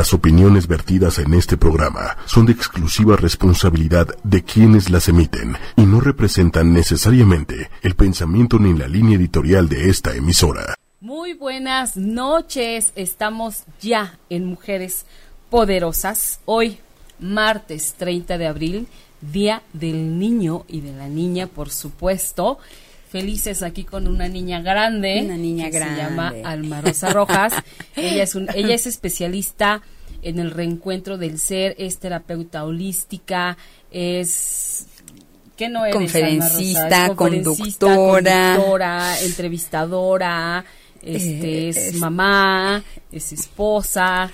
Las opiniones vertidas en este programa son de exclusiva responsabilidad de quienes las emiten y no representan necesariamente el pensamiento ni la línea editorial de esta emisora. Muy buenas noches, estamos ya en Mujeres Poderosas. Hoy, martes 30 de abril, Día del Niño y de la Niña, por supuesto felices aquí con una niña grande. Una niña grande. Se llama Alma Rosa Rojas. ella, es un, ella es especialista en el reencuentro del ser, es terapeuta holística, es ¿Qué no eres, conferencista, conferencista conductora. conductora, entrevistadora, este, eh, es, es, mamá, es esposa,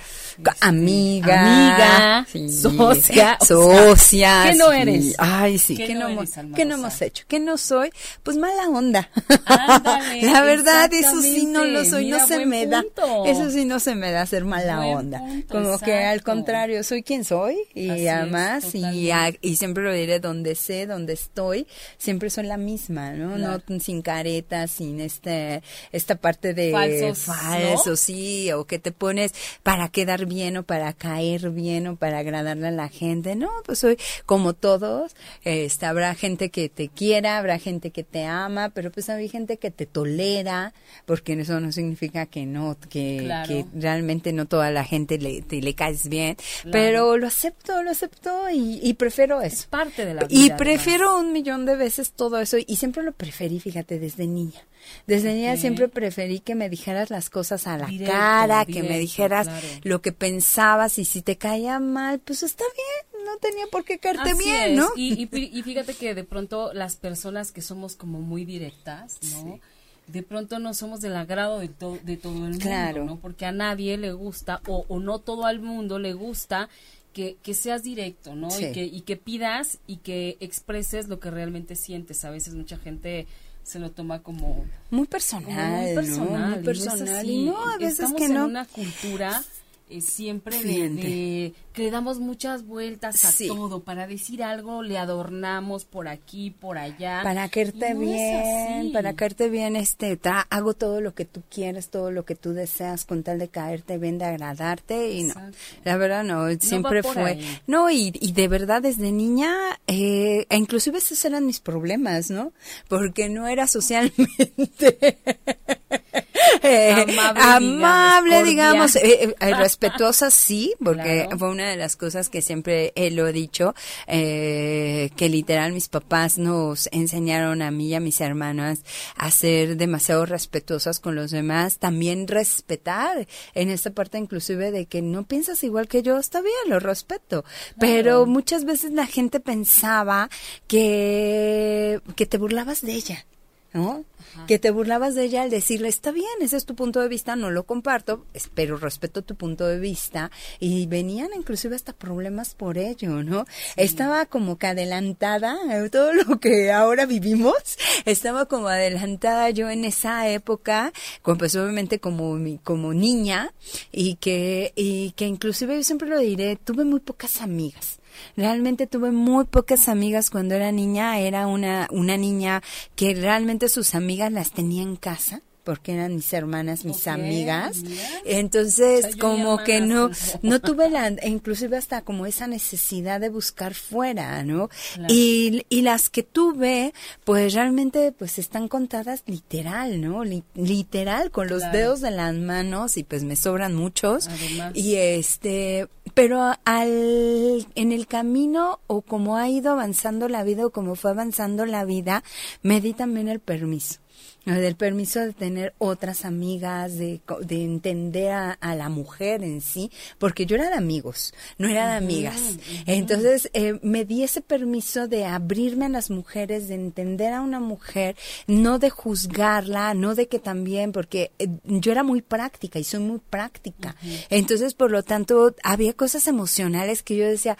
amiga, amiga, sí, socia, socia. ¿Qué no eres? Ay, sí, ¿Qué, ¿qué no, eres, ¿qué no hemos hecho? ¿Qué no soy? Pues mala onda. Ándale, La verdad, eso sí no lo soy, Mira, no se me da. Eso sí no se me da ser mala Buen onda. punto, Como que al contrario, soy quien soy y Así es, además y, a- y siempre lo diré donde sé, donde estoy, siempre soy la misma, ¿no? Claro. No sin caretas, sin este esta parte de Falsos, falso, ¿no? sí, o que te pones para quedar bien o para caer bien o para agradarle a la gente. No, pues soy como todos. Este, habrá gente que te quiera, habrá gente que te ama, pero pues hay gente que te tolera, porque eso no significa que no, que, Claro. que realmente no toda la gente le, te, le caes bien. Claro. Pero lo acepto, lo acepto y, y prefiero Es eso. parte de la vida. Y además. prefiero un millón de veces todo eso y siempre lo preferí, fíjate, desde niña. Desde niña siempre preferí que me dijeras las cosas a la Directo, cara, que me dijeras claro. lo que pensabas y si te caía mal, pues está bien, no tenía por qué caerte Así bien. ¿no? Y, y fí- y fíjate que de pronto las personas que somos como muy directas, ¿no? De pronto no somos del agrado de, to- de todo el mundo, Claro. ¿no? Porque a nadie le gusta, o, o no todo al mundo le gusta que, que seas directo, ¿no? Sí. Y, que, y que pidas y que expreses lo que realmente sientes. A veces mucha gente se lo toma como Muy personal, muy personal, Muy y no es personal. Y no, a veces Estamos que en no. una cultura eh, siempre de, que le damos muchas vueltas a Sí. todo. Para decir algo le adornamos por aquí, por allá. Para caerte no bien, para caerte bien, este, tra- hago todo lo que tú quieres, todo lo que tú deseas con tal de caerte bien, de agradarte y no, la verdad no, siempre fue, ahí. no y, y de verdad desde niña, eh, e inclusive esos eran mis problemas, ¿no? Porque no era socialmente eh, Amable, amable, digamos, eh, eh, respetuosa sí, porque Claro. fue una de las cosas que siempre lo he dicho, eh, que literal mis papás nos enseñaron a mí y a mis hermanas a ser demasiado respetuosas con los demás, también respetar en esta parte inclusive de que no piensas igual que yo, está bien, lo respeto, pero muchas veces la gente pensaba que, que te burlabas de ella. ¿no? Que te burlabas de ella al decirle, está bien, ese es tu punto de vista, no lo comparto, pero respeto tu punto de vista. Y venían inclusive hasta problemas por ello, ¿no? Estaba como que adelantada, eh, todo lo que ahora vivimos, estaba como adelantada yo en esa época, pues obviamente como, como niña, y que, y que inclusive yo siempre lo diré, tuve muy pocas amigas. Realmente tuve muy pocas amigas cuando era niña. Era una, una niña que realmente sus amigas las tenía en casa porque eran mis hermanas, mis amigas. mira. Entonces, O sea, yo como que no, no tuve la, inclusive hasta como esa necesidad de buscar fuera, ¿no? Claro. Y, y las que tuve, pues realmente, pues están contadas literal, ¿no? Li- literal, con los Claro. dedos de las manos y pues me sobran muchos. Además. Y este, pero al, en el camino o como ha ido avanzando la vida o como fue avanzando la vida, me di también el permiso. ¿No? Del permiso de tener otras amigas, de, de entender a, a la mujer en sí, porque yo era de amigos, no era de amigas. Entonces, eh, me di ese permiso de abrirme a las mujeres, de entender a una mujer, no de juzgarla, no de que también, porque eh, yo era muy práctica y soy muy práctica. Entonces, por lo tanto, había cosas emocionales que yo decía,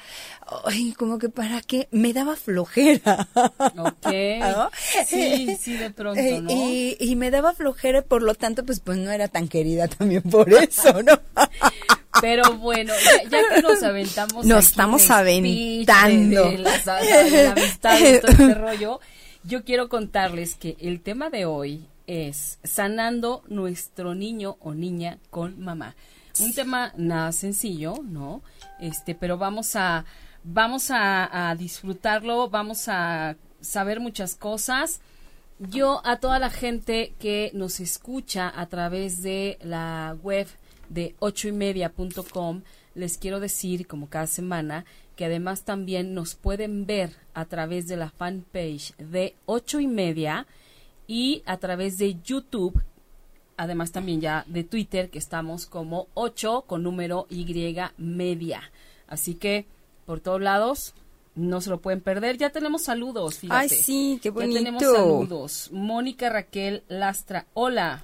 ay, como que para qué, me daba flojera. Ok. ¿No? Sí, sí, de pronto, Eh, ¿no? Y, y me daba flojera, por lo tanto, pues, pues no era tan querida también por eso, ¿no? Pero bueno, ya, ya que nos aventamos. Nos estamos aventando. De, de la, de la amistad y todo este rollo. Yo quiero contarles que el tema de hoy es sanando nuestro niño o niña con mamá. Un tema nada sencillo, ¿no? Este, pero vamos a vamos a, a disfrutarlo, vamos a saber muchas cosas. Yo a toda la gente que nos escucha a través de la web de ochoymedia.com les quiero decir, como cada semana, que además también nos pueden ver a través de la fanpage de ocho y media y a través de YouTube, además también ya de Twitter, que estamos como 8 con número Y media. Así que por todos lados, no se lo pueden perder. Ya tenemos saludos, fíjate. Ay, sí, qué bonito. Ya tenemos saludos. Mónica Raquel Lastra, hola.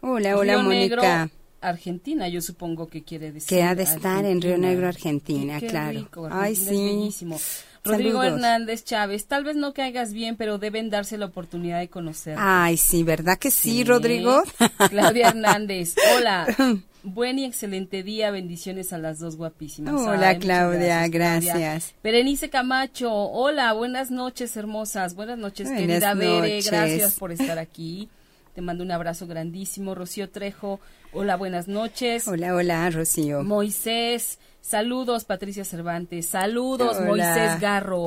Hola, hola, Río Mónica. Negro, Argentina, yo supongo que quiere decir. Que ha de estar en Río. Negro, Argentina, Qué claro. rico, Ay, Argentina sí. bellísimo. Rodrigo Saludos. Hernández Chávez, tal vez no caigas bien, pero deben darse la oportunidad de conocer. Ay, sí, ¿verdad que sí, Rodrigo? Claudia Hernández, hola. Buen y excelente día, bendiciones a las dos guapísimas. Hola, Ay, Claudia, Claudia. gracias. Berenice Camacho, hola, buenas noches, hermosas. Buenas noches, Buenas querida Bere, noches. gracias por estar aquí. Te mando un abrazo grandísimo. Rocío Trejo, hola, buenas noches. Hola, hola, Rocío. Moisés, saludos Patricia Cervantes, saludos Hola. Moisés Garro.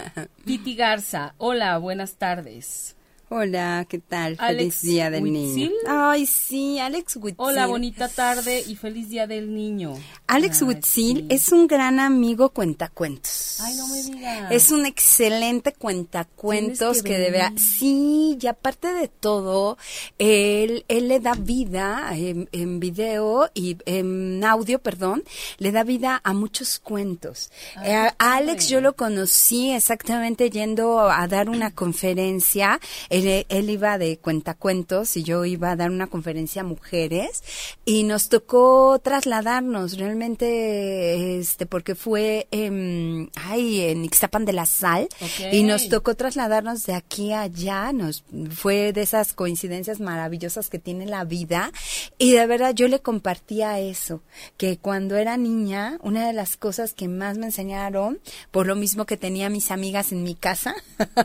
Titi Garza, hola, buenas tardes. Hola, ¿qué tal? Alex Feliz Día del Niño. Ay, sí, Alex Huitzil. Hola, bonita tarde y feliz día del niño. Alex Ay, Huitzil sí. es un gran amigo cuentacuentos. Ay, no me digas. Es un excelente cuentacuentos que que, de verdad, venir. sí, y aparte de todo, él, él le da vida en, en video y en audio, perdón, le da vida a muchos cuentos. Ay, Eh, a qué padre. Alex yo lo conocí exactamente yendo a dar una conferencia. Él, él iba de cuentacuentos y yo iba a dar una conferencia a mujeres y nos tocó trasladarnos realmente, este, porque fue en, ay, en Ixtapan de la Sal y nos tocó trasladarnos de aquí a allá. Nos fue de esas coincidencias maravillosas que tiene la vida y de verdad yo le compartía eso, que cuando era niña, una de las cosas que más me enseñaron, por lo mismo que tenía mis amigas en mi casa,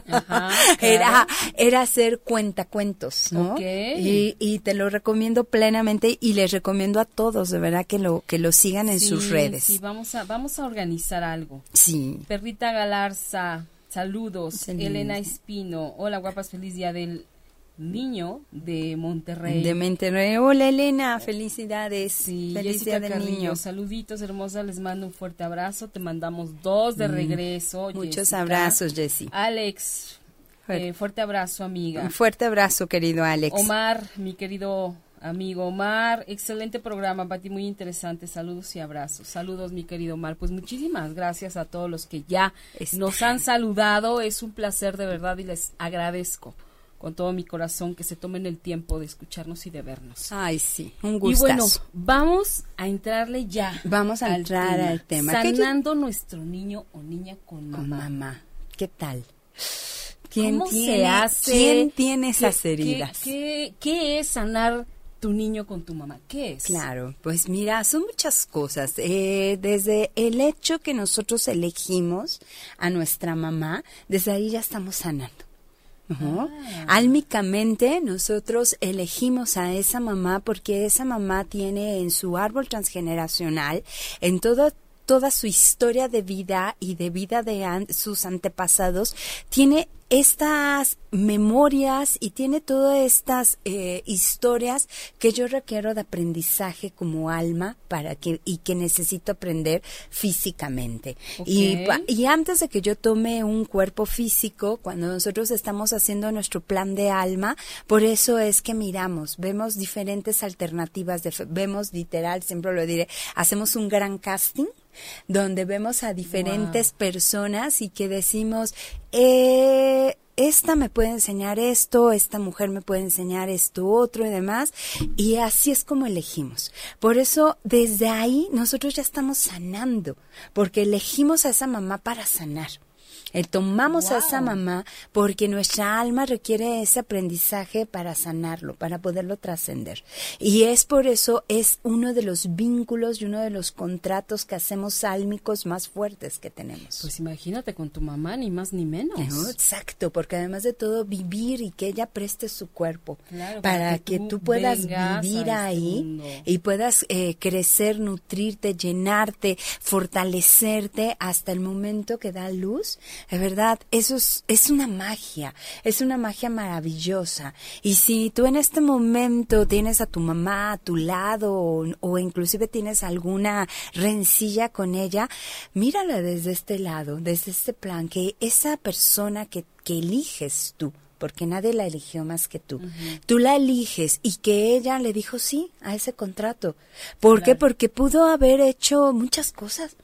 Ajá, era, era hacer cuentacuentos, ¿no? Ok. Y, y te lo recomiendo plenamente y les recomiendo a todos, de verdad, que lo, que lo sigan en Sí, sus redes. Sí, vamos a, vamos a organizar algo. Sí. Perrita Galarza, saludos. Saludos. Elena Espino, hola guapas, feliz día del niño de Monterrey. De Monterrey. Hola Elena, felicidades. Sí, día del Carrillo, niño. saluditos hermosas, les mando un fuerte abrazo, te mandamos dos de regreso. Mm, Muchos Jessica. abrazos, Jessy. Alex. Eh, fuerte abrazo amiga. Un fuerte abrazo, querido Alex. Omar, mi querido amigo Omar, excelente programa, Pati, muy interesante. Saludos y abrazos. Saludos, mi querido Omar. Pues muchísimas gracias a todos los que ya Están. nos han saludado. Es un placer de verdad y les agradezco con todo mi corazón que se tomen el tiempo de escucharnos y de vernos. Ay, sí, un Y gustazo. bueno, vamos a entrarle ya. Vamos a entrar al tema. ¿Qué yo- Sanando nuestro niño o niña con Con mamá. mamá. ¿Qué tal? ¿Quién ¿Cómo tiene, se hace? ¿Quién tiene ¿Qué- esas qué- heridas? ¿qué, qué es sanar tu niño con tu mamá? ¿Qué es? Claro, pues mira, son muchas cosas. Eh, desde el hecho que nosotros elegimos a nuestra mamá, desde ahí ya estamos sanando. Ujú. Ah. Álmicamente nosotros elegimos a esa mamá porque esa mamá tiene en su árbol transgeneracional, en todo toda su historia de vida y de vida de an- sus antepasados, tiene estas memorias y tiene todas estas eh, historias que yo requiero de aprendizaje como alma para que y que necesito aprender físicamente. Y y antes de que yo tome un cuerpo físico, cuando nosotros estamos haciendo nuestro plan de alma, por eso es que miramos, vemos diferentes alternativas, de, vemos literal, siempre lo diré, hacemos un gran casting donde vemos a diferentes personas y que decimos, eh, esta me puede enseñar esto, esta mujer me puede enseñar esto otro y demás, y así es como elegimos. Por eso, desde ahí, nosotros ya estamos sanando, porque elegimos a esa mamá para sanar. Eh, tomamos a esa mamá porque nuestra alma requiere ese aprendizaje para sanarlo, para poderlo trascender. Y es por eso, es uno de los vínculos y uno de los contratos que hacemos sálmicos más fuertes que tenemos. Pues imagínate con tu mamá, ni más ni menos. exacto, porque además de todo, vivir y que ella preste su cuerpo para que, tú, puedas vivir este ahí y puedas eh, crecer, nutrirte, llenarte, fortalecerte hasta el momento que da luz. De verdad, eso es, es una magia, es una magia maravillosa. Y si tú en este momento tienes a tu mamá a tu lado o, o inclusive tienes alguna rencilla con ella, mírala desde este lado, desde este plan, que esa persona que, que eliges tú, porque nadie la eligió más que tú. Tú la eliges y que ella le dijo sí a ese contrato. ¿Por qué? Porque pudo haber hecho muchas cosas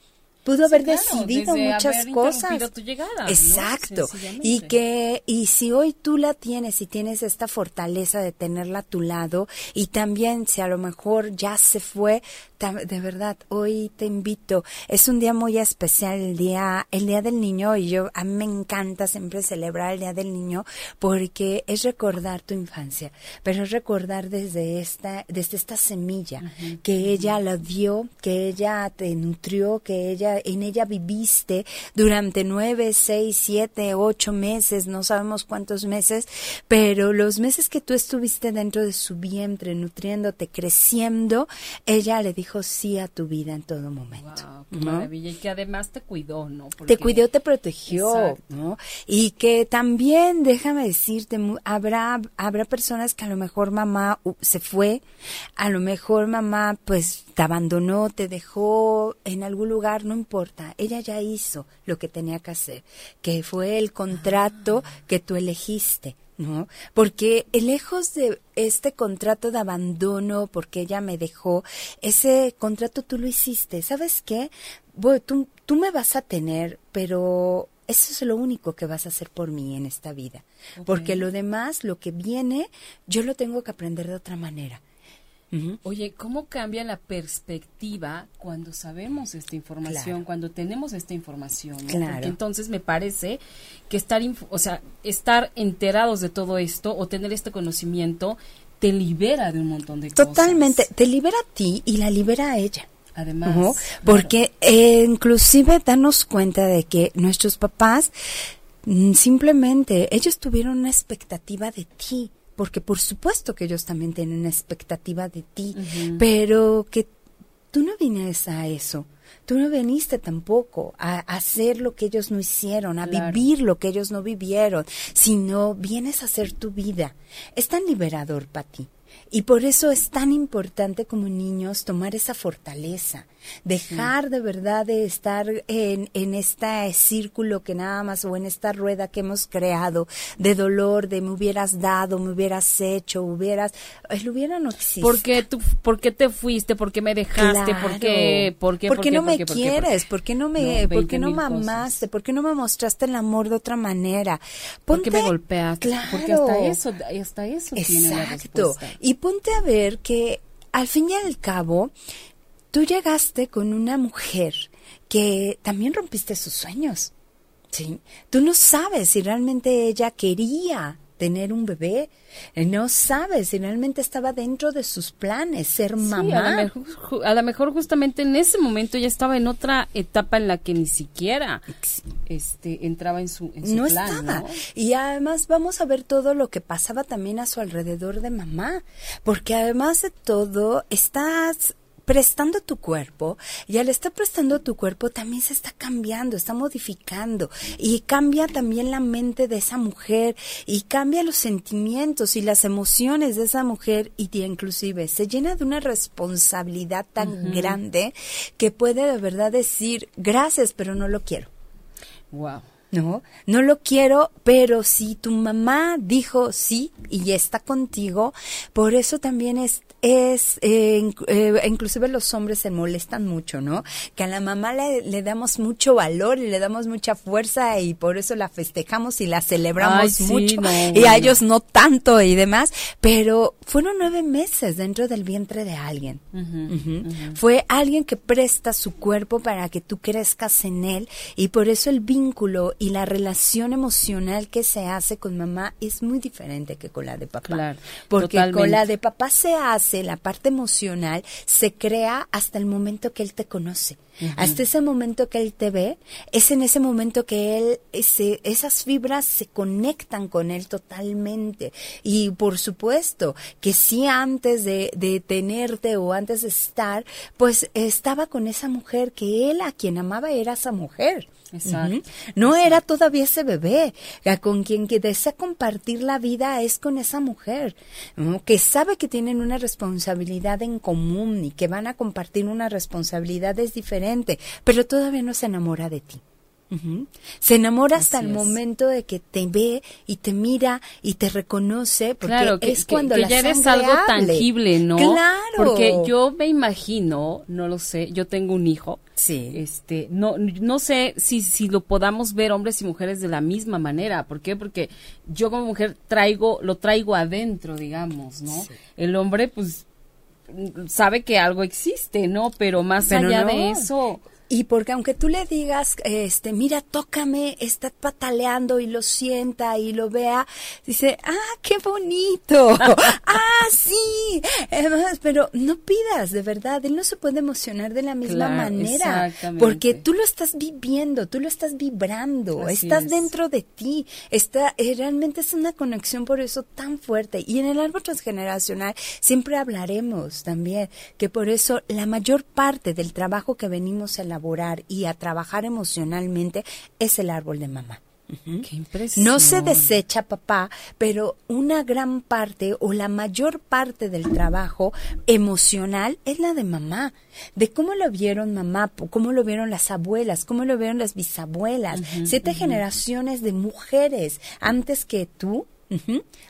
pudo haber decidido muchas cosas. Tu llegada, Exacto. Y que y si hoy tú la tienes y tienes esta fortaleza de tenerla a tu lado y también si a lo mejor ya se fue, de verdad, hoy te invito. Es un día muy especial el día el día del niño y yo a mí me encanta siempre celebrar el día del niño porque es recordar tu infancia, pero es recordar desde esta desde esta semilla que ella la dio, que ella te nutrió, que ella en ella viviste durante nueve, seis, siete, ocho meses, no sabemos cuántos meses, pero los meses que tú estuviste dentro de su vientre, nutriéndote, creciendo, ella le dijo sí a tu vida en todo momento. maravilla. Y que además te cuidó, ¿no? Te cuidó, te protegió, ¿no? Y que también, déjame decirte, habrá, habrá personas que a lo mejor mamá se fue, a lo mejor mamá pues te abandonó, te dejó en algún lugar, no importa, ella ya hizo lo que tenía que hacer, que fue el contrato ah. que tú elegiste. ¿no? Porque lejos de este contrato de abandono, porque ella me dejó, ese contrato tú lo hiciste. ¿Sabes qué? tú, tú me vas a tener, pero eso es lo único que vas a hacer por mí en esta vida. Porque lo demás, lo que viene, yo lo tengo que aprender de otra manera. Oye, ¿cómo cambia la perspectiva cuando sabemos esta información, cuando tenemos esta información? Porque entonces me parece que estar, o sea, estar enterados de todo esto o tener este conocimiento te libera de un montón de cosas. Totalmente, te libera a ti y la libera a ella. Además, porque eh, inclusive danos cuenta de que nuestros papás mm, simplemente ellos tuvieron una expectativa de ti porque por supuesto que ellos también tienen una expectativa de ti, pero que tú no vienes a eso. Tú no viniste tampoco a, hacer lo que ellos no hicieron, a vivir lo que ellos no vivieron, sino vienes a hacer tu vida. Es tan liberador para ti. Y por eso es tan importante como niños tomar esa fortaleza, dejar de verdad de estar en, en este círculo que nada más o en esta rueda que hemos creado de dolor, de me hubieras dado, me hubieras hecho, hubieras, el hubiera no existe. ¿Por qué, tú, por qué te fuiste? ¿Por qué me dejaste? ¿Por qué? ¿Por qué? ¿Por qué no me quieres? ¿Por qué no me, por qué no mamaste? ¿Por qué no me mostraste el amor de otra manera? ¿Por qué me golpeaste? Claro. Porque hasta eso, hasta eso Exacto. y ponte a ver que al fin y al cabo, tú llegaste con una mujer que también rompiste sus sueños. ¿sí? Tú no sabes si realmente ella quería tener un bebé. Eh, no sabes si realmente estaba dentro de sus planes ser mamá. a, lo mejor, justamente en ese momento ya estaba en otra etapa en la que ni siquiera este entraba en su, en no plan, estaba. Y además vamos a ver todo lo que pasaba también a su alrededor de mamá, porque además de todo estás prestando tu cuerpo y al estar prestando tu cuerpo también se está cambiando, está modificando y cambia también la mente de esa mujer y cambia los sentimientos y las emociones de esa mujer y inclusive se llena de una responsabilidad tan grande que puede de verdad decir gracias pero no lo quiero. Wow. No, no lo quiero, pero si tu mamá dijo sí y está contigo, por eso también es es, eh, eh, inclusive los hombres se molestan mucho, ¿no? Que a la mamá le, damos mucho valor y le damos mucha fuerza y por eso la festejamos y la celebramos mucho y a ellos no tanto y demás, pero fueron nueve meses dentro del vientre de alguien. Fue alguien que presta su cuerpo para que tú crezcas en él y por eso el vínculo y la relación emocional que se hace con mamá es muy diferente que con la de papá. Claro, Porque totalmente. con la de papá se hace, la parte emocional se crea hasta el momento que él te conoce. Hasta ese momento que él te ve, es en ese momento que él, ese- esas fibras se conectan con él totalmente. Y por supuesto que sí antes de, de tenerte o antes de estar, pues estaba con esa mujer que él a quien amaba era esa mujer. Exacto. No era todavía ese bebé, con quien que desea compartir la vida es con esa mujer, ¿no? que sabe que tienen una responsabilidad en común y que van a compartir una responsabilidad es diferente, pero todavía no se enamora de ti. Se enamora hasta el es. momento de que te ve y te mira y te reconoce, porque claro, que, es que- cuando que la ya eres algo hable. tangible, ¿no? Claro. Porque yo me imagino, no lo sé, yo tengo un hijo. Sí. Este, no, no sé si, si lo podamos ver hombres y mujeres de la misma manera. ¿Por qué? Porque yo como mujer traigo, lo traigo adentro, digamos, ¿no? El hombre, pues, sabe que algo existe, ¿no? Pero más Pero allá no. de eso, Y porque aunque tú le digas, este, mira, tócame, está pataleando y lo sienta y lo vea, dice, ah, qué bonito, ah, sí, Además, pero no pidas, de verdad, él no se puede emocionar de la misma Claro, manera, porque tú lo estás viviendo, tú lo estás vibrando, Así estás es. dentro de ti, está, eh, realmente es una conexión por eso tan fuerte. Y en el árbol transgeneracional siempre hablaremos también que por eso la mayor parte del trabajo que venimos a elaborar y a trabajar emocionalmente es el árbol de mamá. Qué impresión. No se desecha papá, pero una gran parte o la mayor parte del trabajo emocional es la de mamá. De cómo lo vieron mamá, cómo lo vieron las abuelas, cómo lo vieron las bisabuelas. Siete generaciones de mujeres antes que tú.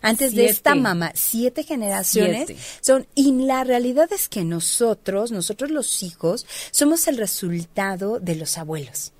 Antes de esta mamá, siete generaciones Siete. son y la realidad es que nosotros, nosotros los hijos, somos el resultado de los abuelos.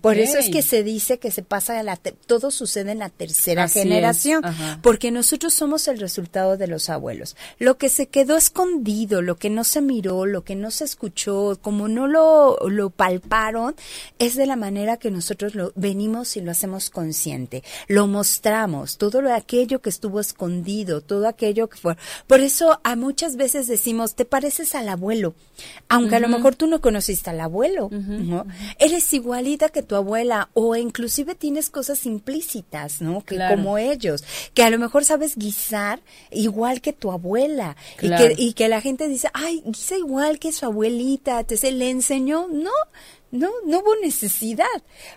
Por eso es que se dice que se pasa a la te- todo sucede en la tercera Así generación, porque nosotros somos el resultado de los abuelos. Lo que se quedó escondido, lo que no se miró, lo que no se escuchó, como no lo, lo palparon, es de la manera que nosotros lo venimos y lo hacemos consciente. Lo mostramos, todo lo aquello que estuvo escondido, todo aquello que fue. Por eso a muchas veces decimos, te pareces al abuelo, aunque a lo mejor tú no conociste al abuelo, ¿no? Eres igualita que tu abuela o inclusive tienes cosas implícitas, ¿no? Que Claro. como ellos, que a lo mejor sabes guisar igual que tu abuela Claro. y, que, y que la gente dice, ay, guisa igual que su abuelita, te se le enseñó, no. No, no hubo necesidad,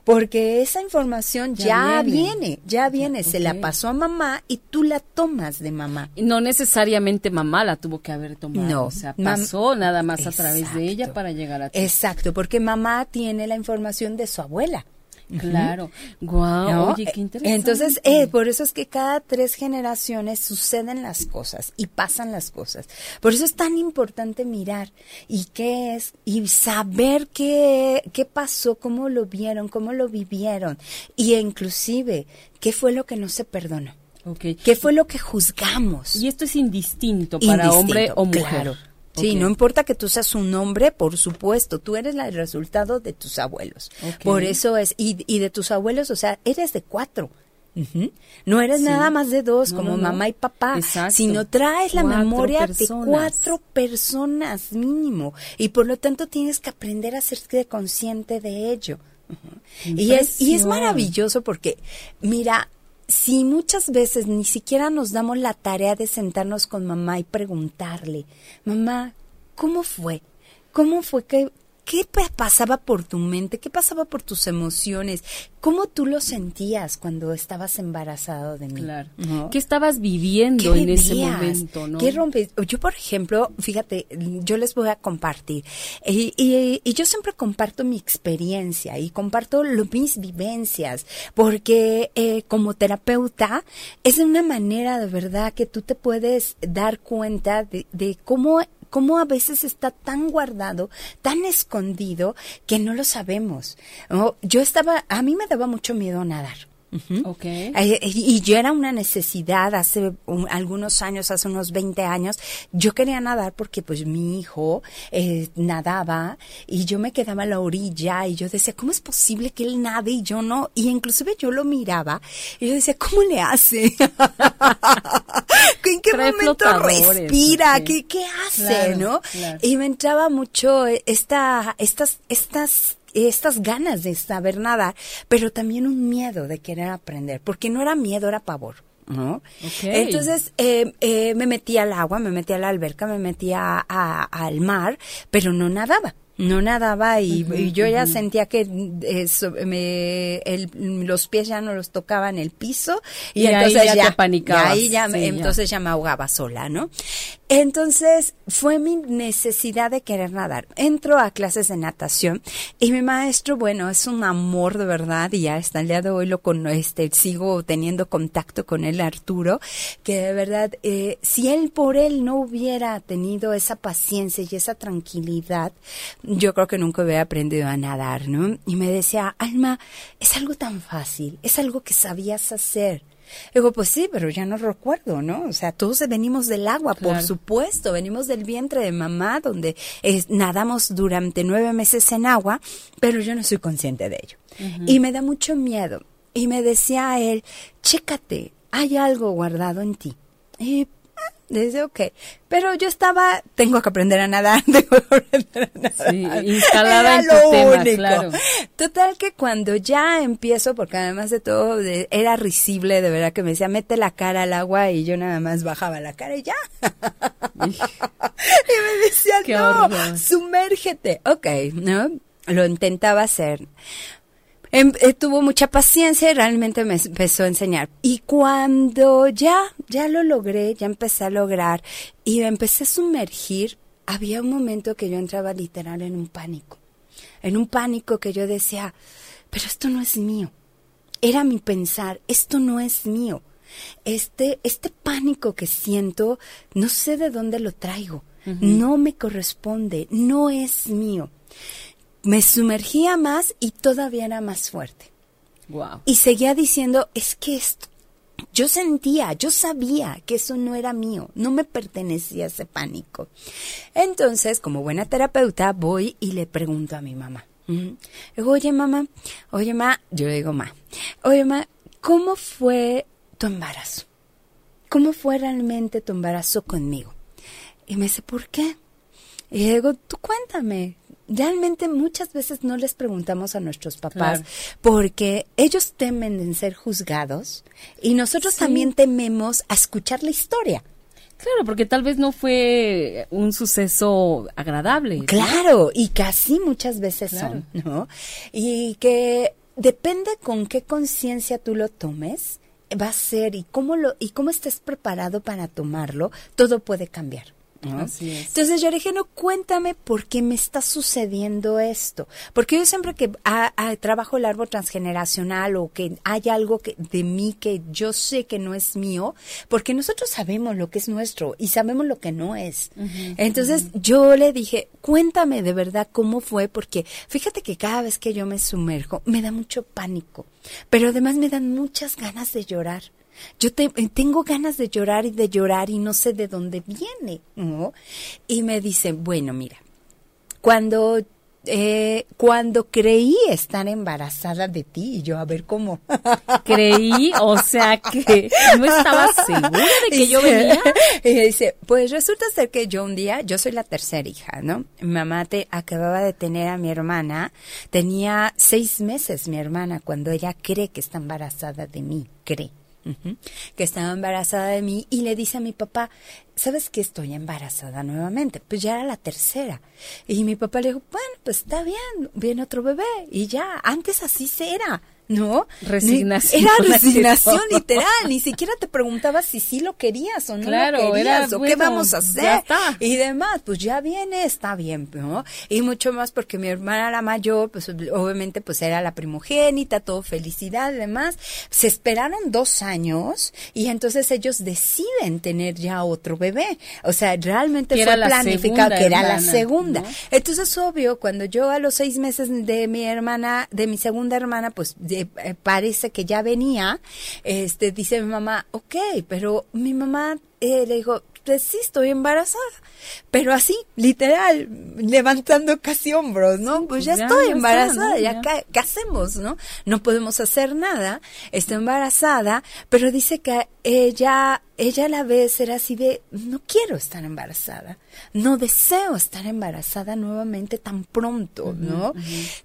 porque esa información ya, Ya viene. viene. ya viene, se la pasó a mamá y tú la tomas de mamá. No necesariamente mamá la tuvo que haber tomado. No, O sea, pasó nada más a través de ella para llegar a ti. Exacto, porque mamá tiene la información de su abuela. Claro. Guau, ¿no? oye, qué interesante. Entonces, eh, por eso es que cada tres generaciones suceden las cosas y pasan las cosas. Por eso es tan importante mirar y qué es y saber qué, qué pasó, cómo lo vieron, cómo lo vivieron y inclusive qué fue lo que no se perdonó, Ok. qué fue lo que juzgamos. Y esto es indistinto para hombre o mujer. claro. Sí, no importa que tú seas un hombre, por supuesto, tú eres la- el resultado de tus abuelos. Por eso es, y, y de tus abuelos, o sea, eres de cuatro. No eres Sí. nada más de dos, No, como no, no. mamá y papá, Exacto. sino traes la Cuatro memoria personas. de cuatro personas mínimo. Y por lo tanto tienes que aprender a hacerte consciente de ello. Y es, y es maravilloso porque, mira, si muchas veces ni siquiera nos damos la tarea de sentarnos con mamá y preguntarle, mamá, ¿cómo fue? ¿Cómo fue que... ¿Qué pa- pasaba por tu mente? ¿Qué pasaba por tus emociones? ¿Cómo tú lo sentías cuando estabas embarazado de mí? Claro. ¿No? ¿Qué estabas viviendo ¿Qué en ese momento, no? ¿Qué rompes? Yo, por ejemplo, fíjate, yo les voy a compartir. Y, y- y yo siempre comparto mi experiencia y comparto lo- mis vivencias, porque eh, como terapeuta es de una manera de verdad que tú te puedes dar cuenta de, de cómo cómo a veces está tan guardado, tan escondido, que no lo sabemos. ¿no? Yo estaba, a mí me daba mucho miedo nadar. Okay. Eh, y yo era una necesidad hace un- algunos años, hace unos 20 años, yo quería nadar porque pues mi hijo eh, nadaba y yo me quedaba a la orilla y yo decía, ¿cómo es posible que él nade y yo no? Y inclusive yo lo miraba y yo decía, ¿cómo le hace? ¿En qué Trae momento respira? ¿Qué, qué hace? Claro, ¿No? claro. Y me entraba mucho esta, estas, estas, estas ganas de saber nadar, pero también un miedo de querer aprender, porque no era miedo, era pavor. ¿no? Ok. Entonces eh, eh, me metí al agua, me metí a la alberca, me metí a- a- al mar, pero no nadaba. No nadaba y, y yo ya sentía que eh, so- me- el- los pies ya no los tocaban el piso y, Y ahí entonces ya ya, te y ahí ya, Sí, ya. entonces ya me ahogaba sola, ¿no? Entonces fue mi necesidad de querer nadar. Entro a clases de natación y mi maestro, bueno, es un amor de verdad y ya hasta el día de hoy lo con este sigo teniendo contacto con él, Arturo, que de verdad eh, si él por él no hubiera tenido esa paciencia y esa tranquilidad, yo creo que nunca hubiera aprendido a nadar, ¿no? Y me decía, Alma, es algo tan fácil, es algo que sabías hacer. Digo, pues sí, pero ya no recuerdo, ¿no? O sea, todos venimos del agua, por supuesto, venimos del vientre de mamá, donde eh, nadamos durante nueve meses en agua, pero yo no soy consciente de ello. Y me da mucho miedo. Y me decía a él, chécate, hay algo guardado en ti. Y ah, dice, ok. Pero yo estaba, tengo que aprender a nadar, tengo que aprender a nadar. Sí, instalada Era en tu lo tema, único. claro. Total que cuando ya empiezo, porque además de todo de- era risible, de verdad que me decía, mete la cara al agua y yo nada más bajaba la cara y ya. y me decía, Qué no, horror. sumérgete. Ok, ¿no? Lo intentaba hacer. Em- eh, tuvo mucha paciencia y realmente me empezó a enseñar. Y cuando ya, ya lo logré, ya empecé a lograr y empecé a sumergir, había un momento que yo entraba literal en un pánico. En un pánico que yo decía, pero esto no es mío. Era mi pensar, esto no es mío. Este, este pánico que siento, no sé de dónde lo traigo. No me corresponde, no es mío. Me sumergía más y todavía era más fuerte. Wow. Y seguía diciendo, es que esto, yo sentía, yo sabía que eso no era mío, no me pertenecía ese pánico. Entonces, como buena terapeuta, voy y le pregunto a mi mamá. Oye mamá, oye mamá, yo le digo ma, oye mamá, ¿cómo fue tu embarazo? ¿Cómo fue realmente tu embarazo conmigo? Y me dice, ¿por qué? Y le digo, tú cuéntame. Realmente muchas veces no les preguntamos a nuestros papás Claro. porque ellos temen en ser juzgados y nosotros Sí. también tememos a escuchar la historia. Claro, porque tal vez no fue un suceso agradable. Claro, y casi muchas veces Claro. son, ¿no? Y que depende con qué conciencia tú lo tomes, va a ser y cómo lo y cómo estés preparado para tomarlo, todo puede cambiar. ¿No? Así es. Entonces yo le dije, no, cuéntame por qué me está sucediendo esto. Porque yo siempre que ah, trabajo el árbol transgeneracional o que hay algo que, de mí que yo sé que no es mío, porque nosotros sabemos lo que es nuestro y sabemos lo que no es. Entonces yo le dije, cuéntame de verdad cómo fue, porque fíjate que cada vez que yo me sumerjo me da mucho pánico, pero además me dan muchas ganas de llorar. Yo te- eh, tengo ganas de llorar y de llorar y no sé de dónde viene, ¿no? Y me dice, bueno, mira, cuando eh, cuando creí estar embarazada de ti y yo a ver cómo Creí, o sea que no estaba segura de que yo venía. Y dice, pues resulta ser que yo un día, yo soy la tercera hija, ¿no? Mi mamá te, acababa de tener a mi hermana, tenía seis meses mi hermana cuando ella cree que está embarazada de mí, cree. Que estaba embarazada de mí y le dice a mi papá, ¿sabes que estoy embarazada nuevamente? Pues ya era la tercera. Y mi papá le dijo, bueno, pues está bien, viene otro bebé. Y ya, antes así se era, ¿no? Resignación. Era resignación literal, ni siquiera te preguntabas si sí lo querías o no Claro, lo querías era, o qué vamos a hacer y demás, pues ya viene, está bien, ¿no? Y mucho más porque mi hermana la mayor, pues obviamente pues era la primogénita, todo felicidad y demás. Se esperaron dos años y entonces ellos deciden tener ya otro bebé. O sea, realmente fue planificado que era la segunda. ¿no? Entonces, obvio, cuando yo a los seis meses de mi hermana, de mi segunda hermana, pues eh, parece que ya venía, este, dice mi mamá, ok, pero mi mamá eh, le dijo, pues sí, estoy embarazada. Pero así, literal, levantando casi hombros, ¿no? Pues ya, estoy embarazada, ya, ¿qué, hacemos, no? No podemos hacer nada, estoy embarazada, pero dice que ella, ella a la vez era así de, no quiero estar embarazada, no deseo estar embarazada nuevamente tan pronto, ¿no?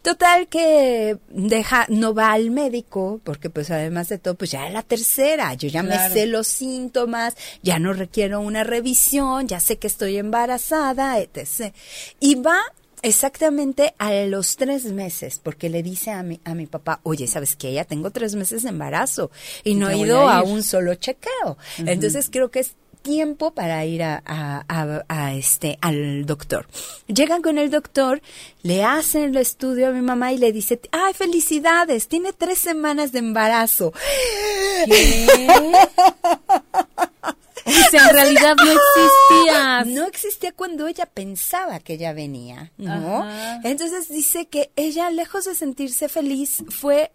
Total que deja, no va al médico, porque pues además de todo, pues ya es la tercera, yo ya me sé los síntomas, ya no requiero una revisión, ya sé que estoy embarazada, etc. Y va exactamente a los tres meses, porque le dice a mi, a mi papá, oye, ¿sabes qué? Ya tengo tres meses de embarazo y no he ido a, un solo chequeo. Entonces creo que es tiempo para ir a, a, este al doctor. Llegan con el doctor, le hacen el estudio a mi mamá y le dice, ay, felicidades, tiene tres semanas de embarazo. ¿Qué? O sea, en realidad no existía. No existía cuando ella pensaba que ella venía, ¿no? Entonces dice que ella, lejos de sentirse feliz, fue,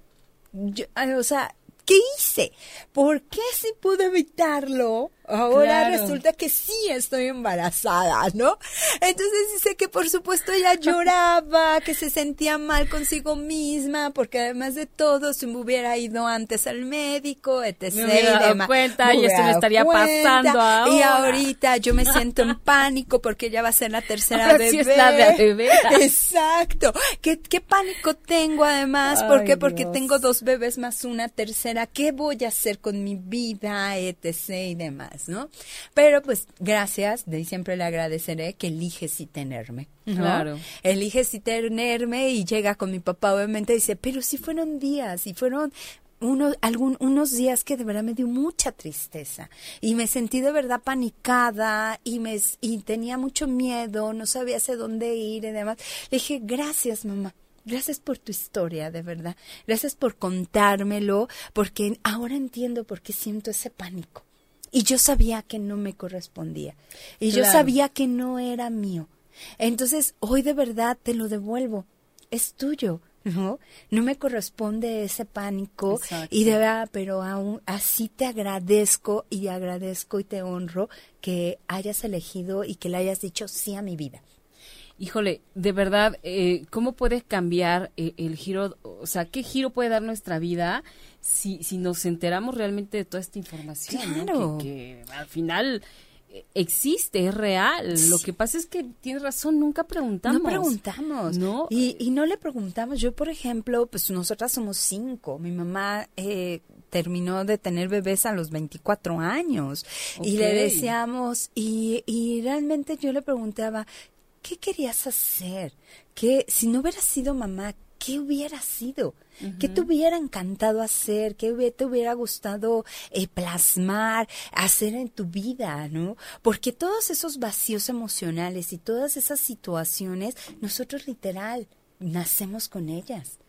o sea, ¿qué hice? ¿Por qué si pude evitarlo? Ahora resulta que sí estoy embarazada, ¿no? Entonces dice que por supuesto ella lloraba, que se sentía mal consigo misma, porque además de todo, si me hubiera ido antes al médico, etc. Me hubiera dado cuenta y esto me estaría pasando ahora. Y ahorita yo me siento en pánico porque ya va a ser la tercera bebé. es la bebé. Exacto. ¿Qué, ¿Qué, pánico tengo además? ¿Por qué? Porque tengo dos bebés más una tercera. ¿Qué voy a hacer con mi vida, etc. y demás? ¿No? Pero pues gracias, de siempre le agradeceré que elige sí tenerme. Claro. Elige sí tenerme y llega con mi papá, obviamente, y dice, pero si fueron días, y fueron unos, algún, unos días que de verdad me dio mucha tristeza y me sentí de verdad panicada y, me, y tenía mucho miedo, no sabía hacia dónde ir y demás. Le dije, gracias mamá, Gracias por tu historia, de verdad. Gracias por contármelo, porque ahora entiendo por qué siento ese pánico. Y yo sabía que no me correspondía. Y yo sabía que no era mío. Entonces, hoy de verdad te lo devuelvo. Es tuyo. ¿no? No me corresponde ese pánico y de verdad, pero aún así te agradezco y agradezco y te honro que hayas elegido y que le hayas dicho sí a mi vida. Híjole, de verdad, eh, ¿cómo puedes cambiar eh, el giro? O sea, ¿qué giro puede dar nuestra vida si, si nos enteramos realmente de toda esta información, ¿no? que, al final eh, existe, es real. Lo que pasa es que tienes razón, nunca preguntamos. No preguntamos. ¿No? Y, y no le preguntamos. Yo, por ejemplo, pues nosotras somos cinco. Mi mamá eh, terminó de tener bebés a los 24 años. Y le decíamos, y, y realmente yo le preguntaba, ¿qué querías hacer? que si no hubieras sido mamá, ¿qué hubiera sido? ¿Qué te hubiera encantado hacer? ¿Qué te hubiera gustado eh, plasmar, hacer en tu vida, no? Porque todos esos vacíos emocionales y todas esas situaciones, nosotros literal nacemos con ellas.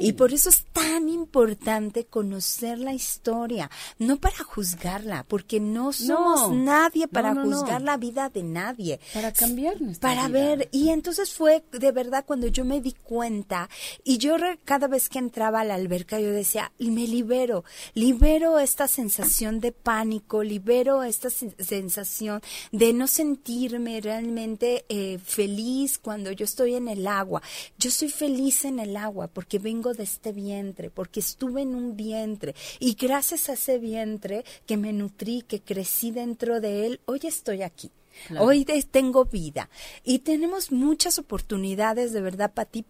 Y por eso es tan importante conocer la historia, no para juzgarla, porque no somos nadie para juzgar la vida de nadie. Para cambiar nuestra Para ver, y entonces fue de verdad cuando yo me di cuenta, y yo cada vez que entraba a la alberca yo decía, me libero, libero esta sensación de pánico, libero esta sensación de no sentirme realmente eh, feliz cuando yo estoy en el agua. Yo soy feliz en el agua porque vengo de este vientre, porque estuve en un vientre. Y gracias a ese vientre que me nutrí, que crecí dentro de él, hoy estoy aquí. Hoy tengo vida. Y tenemos muchas oportunidades de verdad para ti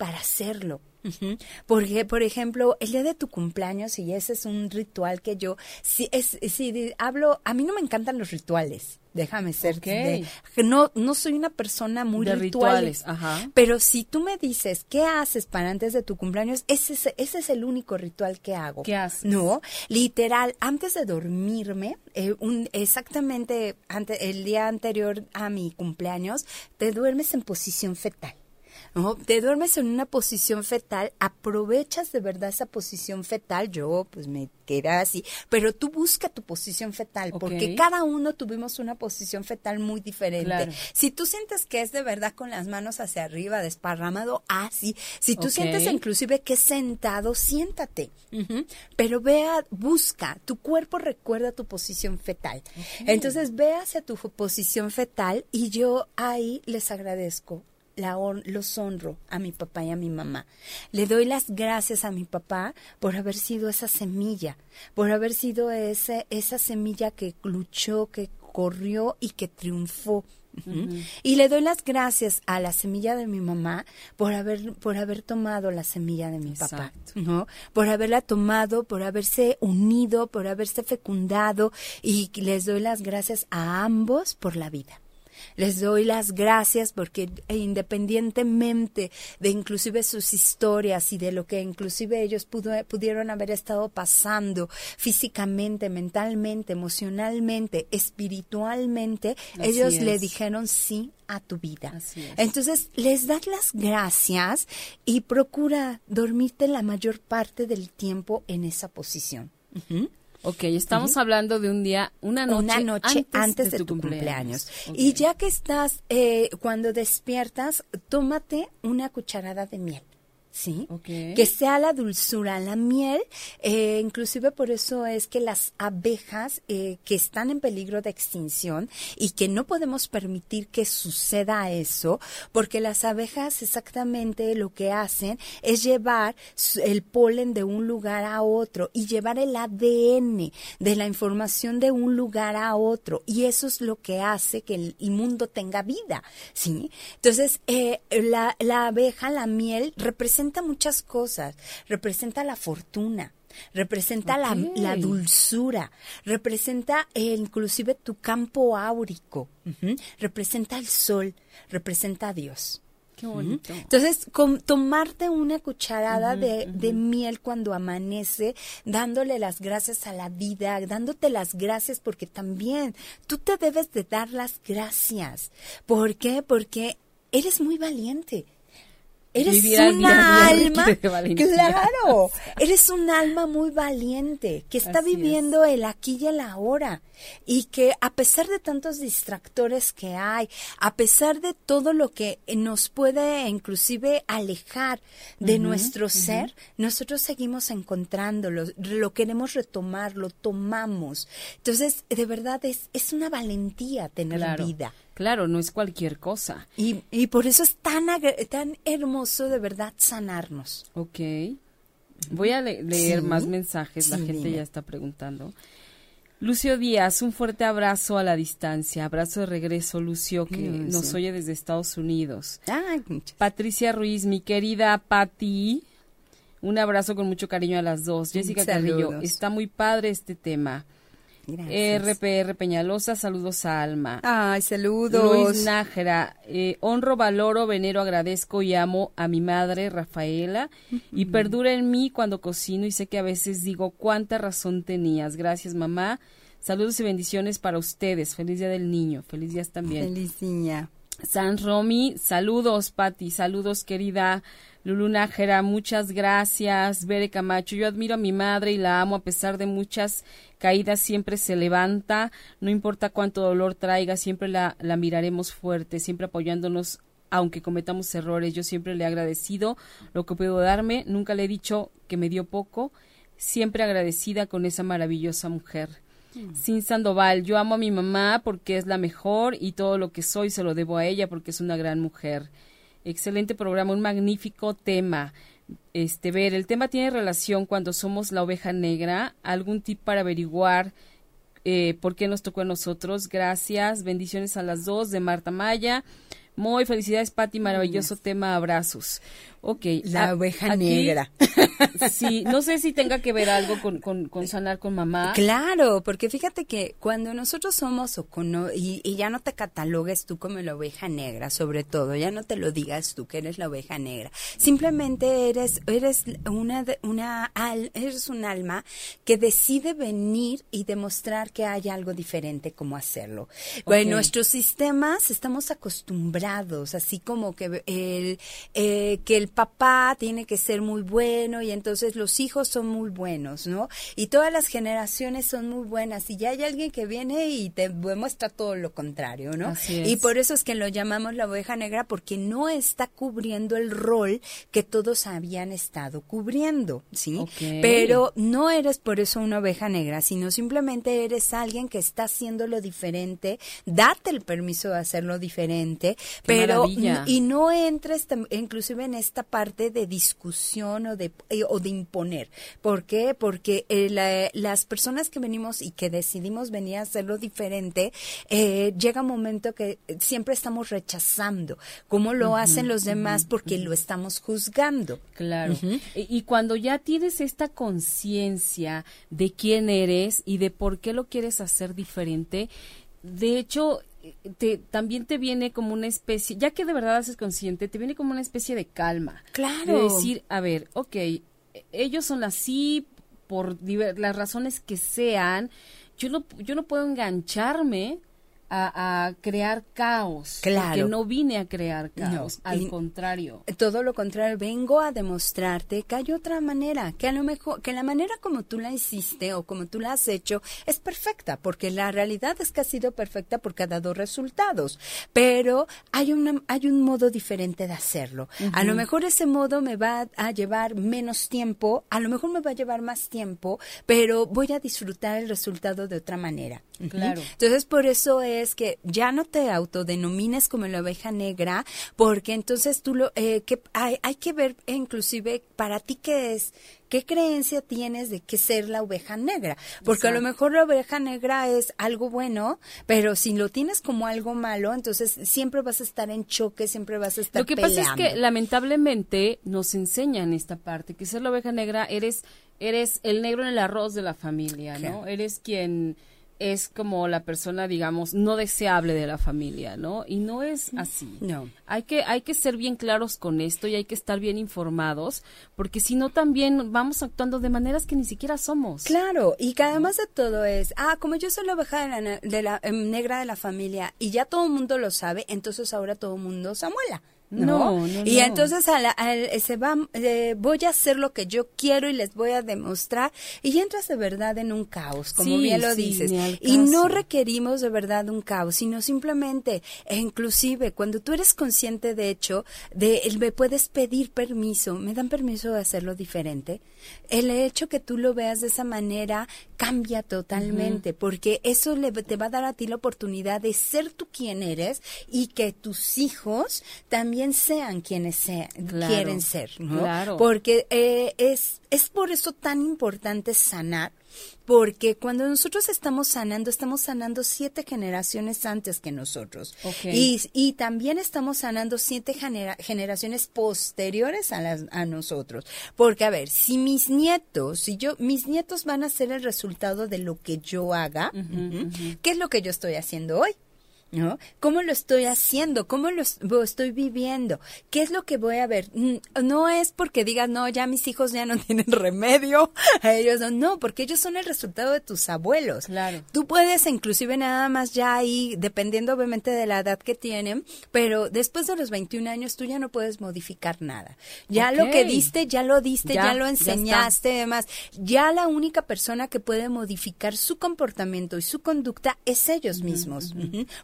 Porque, por ejemplo, el día de tu cumpleaños, y ese es un ritual que yo, si, es, si hablo, a mí no me encantan los rituales déjame ser que no no soy una persona muy de rituales, pero si tú me dices qué haces para antes de tu cumpleaños ese es, ese es el único ritual que hago qué haces no literal antes de dormirme eh, un, exactamente ante, el día anterior a mi cumpleaños te duermes en posición fetal ¿no? Te duermes en una posición fetal, aprovechas de verdad esa posición fetal, yo pues me quedé así, pero tú busca tu posición fetal, porque cada uno tuvimos una posición fetal muy diferente. Si tú sientes que es de verdad con las manos hacia arriba, desparramado, así, si tú sientes inclusive que es sentado, siéntate, pero vea, busca, tu cuerpo recuerda tu posición fetal. Entonces ve hacia tu posición fetal y yo ahí les agradezco la los honro a mi papá y a mi mamá. Le doy las gracias a mi papá por haber sido esa semilla, por haber sido ese, esa semilla que luchó, que corrió y que triunfó. Y le doy las gracias a la semilla de mi mamá por haber, por haber tomado la semilla de mi papá, ¿no? Por haberla tomado, por haberse unido, por haberse fecundado y les doy las gracias a ambos por la vida. Les doy las gracias porque independientemente de inclusive sus historias y de lo que inclusive ellos pudieron haber estado pasando físicamente, mentalmente, emocionalmente, espiritualmente, ellos le dijeron sí a tu vida. Entonces, les das las gracias y procura dormirte la mayor parte del tiempo en esa posición. Ok, estamos hablando de un día, una noche, una noche antes, de, tu, cumpleaños. Y ya que estás, eh, cuando despiertas, tómate una cucharada de miel. ¿Sí? Que sea la dulzura, la miel, eh, inclusive por eso es que las abejas eh, que están en peligro de extinción y que no podemos permitir que suceda eso, porque las abejas exactamente lo que hacen es llevar el polen de un lugar a otro y llevar el ADN de la información de un lugar a otro y eso es lo que hace que el mundo tenga vida, ¿sí? Entonces, eh, la, la abeja, la miel, representa muchas cosas. Representa la fortuna, representa la, dulzura, representa eh, inclusive tu campo áurico, representa el sol, representa a Dios. Qué bonito. Entonces, con, tomarte una cucharada de, de, miel cuando amanece, dándole las gracias a la vida, dándote las gracias porque también tú te debes de dar las gracias. ¿Por qué? Porque eres muy valiente Eres una alma, claro, eres un alma muy valiente que está viviendo el aquí y el ahora y que a pesar de tantos distractores que hay, a pesar de todo lo que nos puede inclusive alejar de nuestro ser, nosotros seguimos encontrándolo, lo queremos retomar, lo tomamos. Entonces, de verdad es, es una valentía tener vida. Claro, no es cualquier cosa. Y, y por eso es tan, tan hermoso de verdad sanarnos. Ok. Voy a leer más mensajes, la gente ya está preguntando. Lucio Díaz, un fuerte abrazo a la distancia. Abrazo de regreso, Lucio, que nos oye desde Estados Unidos. Patricia Ruiz, mi querida Patti, un abrazo con mucho cariño a las dos. Jessica Carrillo, está muy padre este tema. RPR Peñalosa, saludos a Alma. Ay, saludos. Luis Nájera, eh, honro, valoro, venero, agradezco y amo a mi madre Rafaela y perdura en mí cuando cocino y sé que a veces digo cuánta razón tenías. Gracias, mamá. Saludos y bendiciones para ustedes. Feliz Día del Niño. Feliz día también. Feliz niña. San Romy, saludos, Pati. Saludos, querida Lulu Nájera, muchas gracias. Bere Camacho, yo admiro a mi madre y la amo a pesar de muchas caídas, siempre se levanta, no importa cuánto dolor traiga, siempre la, la miraremos fuerte, siempre apoyándonos aunque cometamos errores. Yo siempre le he agradecido lo que puedo darme, nunca le he dicho que me dio poco, siempre agradecida con esa maravillosa mujer. Mm. Sin Sandoval, yo amo a mi mamá porque es la mejor y todo lo que soy se lo debo a ella porque es una gran mujer. Excelente programa, un magnífico tema. Este, ver, el tema tiene relación cuando somos la oveja negra. ¿Algún tip para averiguar eh, por qué nos tocó a nosotros? Gracias. Bendiciones a las dos de Marta Maya. Muy felicidades, Pati. Maravilloso tema. Abrazos. Ok. La oveja aquí- negra. Sí, no sé si tenga que ver algo con, con, con sanar con mamá. Claro, porque fíjate que cuando nosotros somos o cono- y, y ya no te catalogues tú como la oveja negra, sobre todo, ya no te lo digas tú que eres la oveja negra. Simplemente eres eres una una al- eres un alma que decide venir y demostrar que hay algo diferente como hacerlo. En Ok. nuestros sistemas estamos acostumbrados, así como que el eh, que el papá tiene que ser muy bueno y entonces los hijos son muy buenos, ¿no? Y todas las generaciones son muy buenas y ya hay alguien que viene y te demuestra todo lo contrario, ¿no? Así es. Y por eso es que lo llamamos la oveja negra porque no está cubriendo el rol que todos habían estado cubriendo, ¿sí? Pero no eres por eso una oveja negra, sino simplemente eres alguien que está haciéndolo diferente, date el permiso de hacerlo diferente, pero maravilla. y no entres inclusive en esta parte de discusión o de eh, o de imponer. ¿Por qué? Porque eh, la- las personas que venimos y que decidimos venir a hacerlo diferente, eh, llega un momento que siempre estamos rechazando cómo lo hacen los demás porque lo estamos juzgando. Claro. y, y cuando ya tienes esta conciencia de quién eres y de por qué lo quieres hacer diferente, de hecho, te, también te viene como una especie, ya que de verdad haces consciente, te viene como una especie de calma. Claro. De decir, a ver, ok, e- ellos son así por las razones que sean, yo no, yo no puedo engancharme a, a crear caos. Claro. Porque no vine a crear No, caos, al contrario. Todo lo contrario, vengo a demostrarte que hay otra manera, que a lo mejor, que la manera como tú la hiciste o como tú la has hecho es perfecta, porque la realidad es que ha sido perfecta porque ha dado resultados, pero hay una, hay un modo diferente de hacerlo. A lo mejor ese modo me va a llevar menos tiempo, a lo mejor me va a llevar más tiempo, pero voy a disfrutar el resultado de otra manera. Claro. Entonces, por eso es que ya no te autodenomines como la oveja negra, porque entonces tú lo, eh, que hay, hay que ver, inclusive, para ti qué es, qué creencia tienes de que ser la oveja negra. Porque a lo mejor la oveja negra es algo bueno, pero si lo tienes como algo malo, entonces siempre vas a estar en choque, siempre vas a estar Lo que pasa es que lamentablemente nos enseñan esta parte, que ser la oveja negra eres eres el negro en el arroz de la familia, ¿no? Claro. Eres quien es como la persona, digamos, no deseable de la familia, ¿no? Y no es así. No. Hay que hay que ser bien claros con esto y hay que estar bien informados, porque si no también vamos actuando de maneras que ni siquiera somos. Claro, y que además de todo es, ah, como yo soy la oveja de la, de la, em, negra de la familia y ya todo el mundo lo sabe, entonces ahora todo el mundo se amuela. ¿No? No, no, y entonces a la- al- se va, eh, voy a hacer lo que yo quiero y les voy a demostrar y entras de verdad en un caos, como Sí, bien lo sí, dices. Y no requerimos de verdad un caos, sino simplemente, e inclusive cuando tú eres consciente de hecho, de me puedes pedir permiso, me dan permiso de hacerlo diferente. El hecho que tú lo veas de esa manera cambia totalmente, porque eso le, te va a dar a ti la oportunidad de ser tú quien eres y que tus hijos también sean quienes sean, Claro, quieren ser, ¿no? claro. Porque eh, es, es por eso tan importante sanar, porque cuando nosotros estamos sanando, estamos sanando siete generaciones antes que nosotros. Y, y también estamos sanando siete genera- generaciones posteriores a, las, a nosotros. Porque, a ver, si mis nietos, si yo, mis nietos van a ser el resultado de lo que yo haga, ¿qué es lo que yo estoy haciendo hoy? ¿No? ¿Cómo lo estoy haciendo? ¿Cómo lo, es- lo estoy viviendo? ¿Qué es lo que voy a ver? Mm, No es porque digas, no, ya mis hijos ya no tienen remedio. A ellos no, no, porque ellos son el resultado de tus abuelos. Claro. Tú puedes inclusive nada más ya ahí, dependiendo obviamente de la edad que tienen, pero después de los 21 años tú ya no puedes modificar nada. Ya lo que diste, ya lo diste, ya, Ya, lo ya enseñaste, demás. Ya la única persona que puede modificar su comportamiento y su conducta es ellos mismos,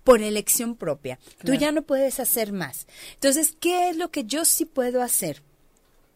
por elección propia. Tú ya no puedes hacer más. Entonces, ¿qué es lo que yo sí puedo hacer?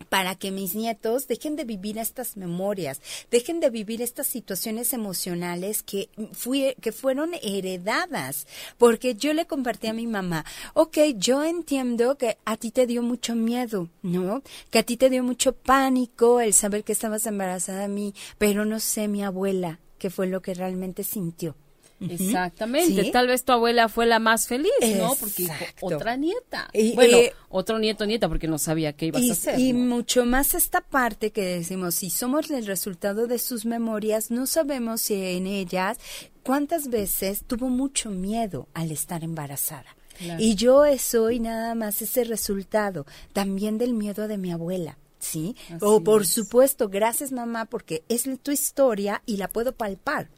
para que mis nietos dejen de vivir estas memorias, dejen de vivir estas situaciones emocionales que fui, que fueron heredadas, porque yo le compartí a mi mamá, ok, yo entiendo que a ti te dio mucho miedo, ¿no? Que a ti te dio mucho pánico el saber que estabas embarazada de mí, pero no sé mi abuela qué fue lo que realmente sintió. Exactamente, tal vez tu abuela fue la más feliz, ¿no? Porque otra nieta. Y, bueno, otro nieto, nieta, porque no sabía qué ibas a hacer. Y mucho más esta parte que decimos, si somos el resultado de sus memorias, no sabemos si en ellas cuántas veces tuvo mucho miedo al estar embarazada. Y yo soy nada más ese resultado también del miedo de mi abuela. ¿Sí? o por supuesto, gracias mamá, porque es tu historia y la puedo palpar.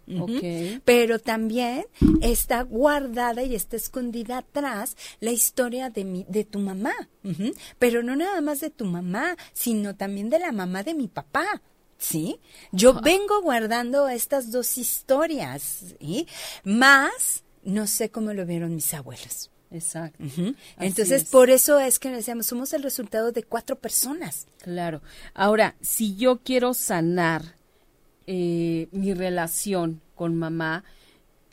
Pero también está guardada y está escondida atrás la historia de, mi, de tu mamá. Pero no nada más de tu mamá, sino también de la mamá de mi papá. ¿Sí? Yo vengo guardando estas dos historias, ¿sí? Más, no sé cómo lo vieron mis abuelos. Exacto. Entonces, por eso es que decíamos, somos el resultado de cuatro personas. Claro. Ahora, si yo quiero sanar eh, mi relación con mamá,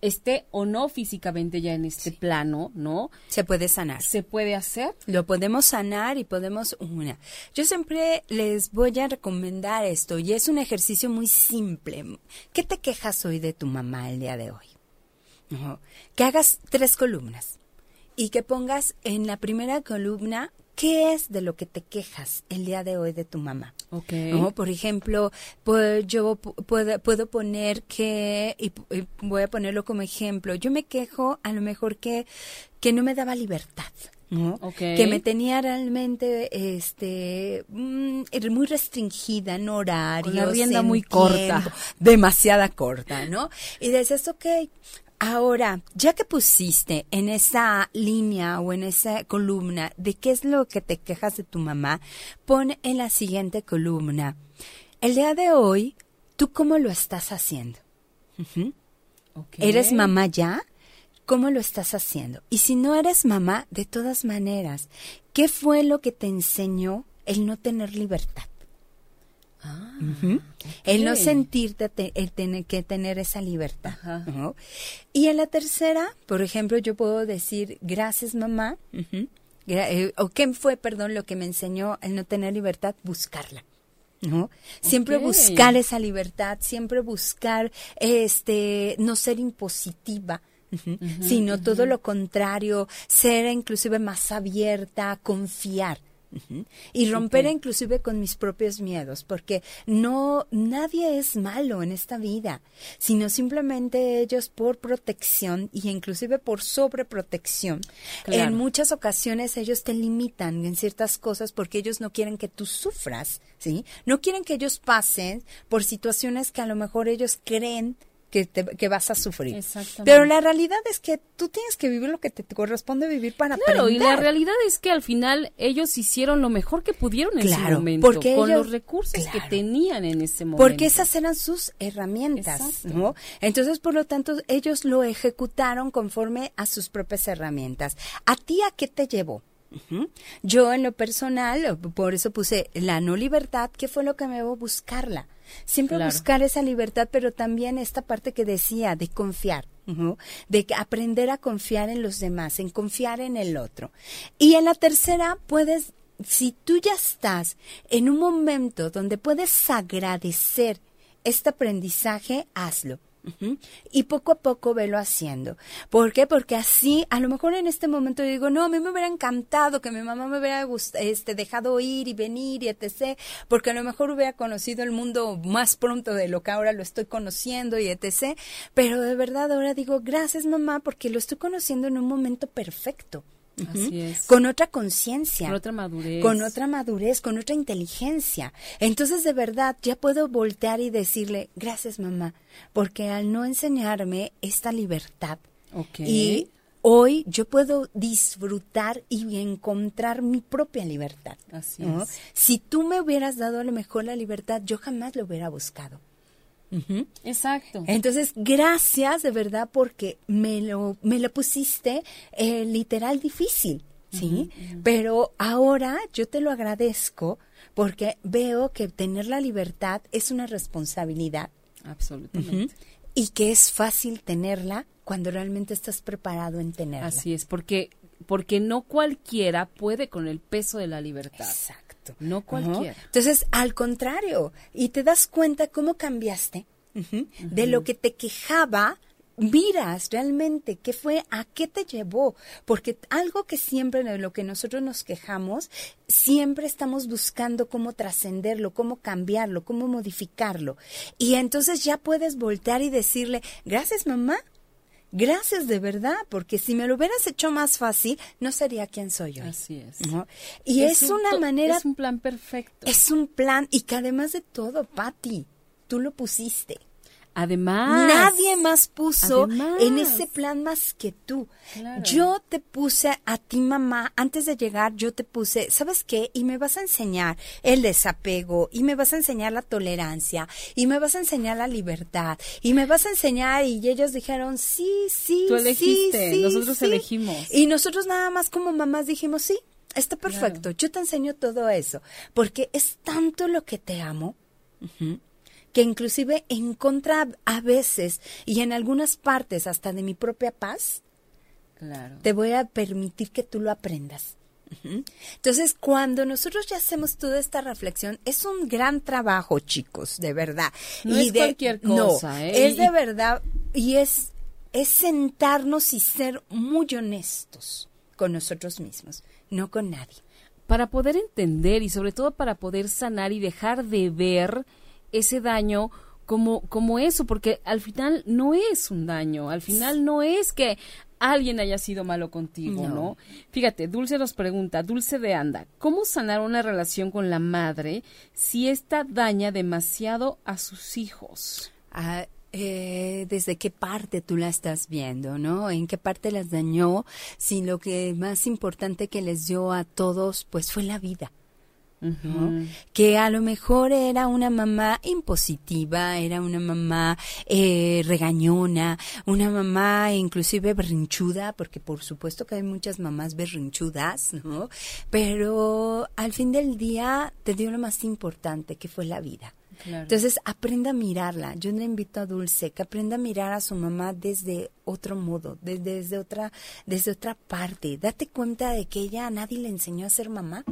esté o no físicamente ya en este plano, ¿no? Se puede sanar. ¿Se puede hacer? Lo podemos sanar y podemos una. Yo siempre les voy a recomendar esto y es un ejercicio muy simple. ¿Qué te quejas hoy de tu mamá el día de hoy? Que hagas tres columnas y que pongas en la primera columna qué es de lo que te quejas el día de hoy de tu mamá. Okay. Por ejemplo, pues yo puedo, puedo poner que, y, voy a ponerlo como ejemplo, yo me quejo a lo mejor que, que no me daba libertad. ¿no? que me tenía realmente este mm, muy restringida en horario la rienda muy corta demasiada corta no y dices ok Ahora, ya que pusiste en esa línea o en esa columna de qué es lo que te quejas de tu mamá, pon en la siguiente columna. El día de hoy, ¿tú cómo lo estás haciendo? ¿Eres mamá ya? ¿Cómo lo estás haciendo? Y si no eres mamá, de todas maneras, ¿qué fue lo que te enseñó el no tener libertad? Ah, El no sentirte, el tener que tener esa libertad. Y en la tercera, por ejemplo, yo puedo decir, gracias mamá, eh, o qué fue, perdón, lo que me enseñó el no tener libertad, buscarla. ¿no? Siempre buscar esa libertad, siempre buscar este no ser impositiva, sino todo lo contrario, ser inclusive más abierta, confiar. Y romper inclusive con mis propios miedos, porque no, nadie es malo en esta vida, sino simplemente ellos por protección y inclusive por sobreprotección. En muchas ocasiones ellos te limitan en ciertas cosas porque ellos no quieren que tú sufras, ¿sí? No quieren que ellos pasen por situaciones que a lo mejor ellos creen que, te, que vas a sufrir. Pero la realidad es que tú tienes que vivir lo que te, corresponde vivir para claro, y la realidad es que al final ellos hicieron lo mejor que pudieron en ese momento, porque con los recursos que tenían en ese momento. Porque esas eran sus herramientas, ¿no? Entonces, por lo tanto, ellos lo ejecutaron conforme a sus propias herramientas. ¿A ti a qué te llevó? Yo en lo personal, por eso puse la no libertad, ¿qué fue lo que me llevó a buscarla? Siempre buscar esa libertad, pero también esta parte que decía de confiar. de aprender a confiar en los demás, en confiar en el otro. Y en la tercera puedes, si tú ya estás en un momento donde puedes agradecer este aprendizaje, hazlo. Y poco a poco velo haciendo. ¿Por qué? Porque así, a lo mejor en este momento digo, no, a mí me hubiera encantado que mi mamá me hubiera este, dejado ir y venir y etc. Porque a lo mejor hubiera conocido el mundo más pronto de lo que ahora lo estoy conociendo y etc. Pero de verdad ahora digo, gracias mamá, porque lo estoy conociendo en un momento perfecto. Con otra conciencia. Con otra madurez. Con otra madurez, con otra inteligencia. Entonces, de verdad, ya puedo voltear y decirle, gracias mamá, porque al no enseñarme esta libertad y hoy yo puedo disfrutar y encontrar mi propia libertad. Así es. Si tú me hubieras dado a lo mejor la libertad, yo jamás lo hubiera buscado. Exacto. Entonces, gracias de verdad porque me lo, me lo pusiste eh, literal difícil, ¿sí? Pero ahora yo te lo agradezco porque veo que tener la libertad es una responsabilidad. Absolutamente. Y que es fácil tenerla cuando realmente estás preparado en tenerla. Así es, porque, porque no cualquiera puede con el peso de la libertad. Exacto. No cualquiera. Entonces, al contrario, y te das cuenta cómo cambiaste de lo que te quejaba miras realmente qué fue, a qué te llevó, porque algo que siempre de lo que nosotros nos quejamos, siempre estamos buscando cómo trascenderlo, cómo cambiarlo, cómo modificarlo. Y entonces ya puedes voltear y decirle, gracias mamá, Gracias de verdad, porque si me lo hubieras hecho más fácil, no sería quien soy hoy. Así es. Y es, una manera... Es un plan perfecto. Es un plan, y que además de todo, Patti, tú lo pusiste. Además. Nadie más puso en ese plan más que tú. Yo te puse a ti, mamá, antes de llegar, yo te puse, ¿sabes qué? Y me vas a enseñar el desapego, y me vas a enseñar la tolerancia, y me vas a enseñar la libertad, y me vas a enseñar, y ellos dijeron, sí, sí, Tú elegiste, sí, nosotros elegimos. Y nosotros nada más como mamás dijimos, sí, está perfecto, yo te enseño todo eso, porque es tanto lo que te amo que inclusive en contra a veces y en algunas partes hasta de mi propia paz, te voy a permitir que tú lo aprendas. Entonces, cuando nosotros ya hacemos toda esta reflexión, es un gran trabajo, chicos, de verdad. No y es de, cualquier cosa, ¿eh? Es de verdad y es, es sentarnos y ser muy honestos con nosotros mismos, no con nadie. Para poder entender y sobre todo para poder sanar y dejar de ver ese daño como, como eso, porque al final no es un daño, al final no es que alguien haya sido malo contigo, ¿no? Fíjate, Dulce nos pregunta, Dulce de Anda, ¿cómo sanar una relación con la madre si ésta daña demasiado a sus hijos? Ah, eh, desde qué parte tú la estás viendo, ¿no? En qué parte las dañó, si lo que más importante que les dio a todos, pues fue la vida que a lo mejor era una mamá impositiva, era una mamá eh, regañona, una mamá inclusive berrinchuda, porque por supuesto que hay muchas mamás berrinchudas, ¿no? Pero al fin del día te dio lo más importante, que fue la vida. Entonces, aprenda a mirarla. Yo le invito a Dulce que aprenda a mirar a su mamá desde otro modo, desde, desde otra, desde otra parte. Date cuenta de que ella a nadie le enseñó a ser mamá.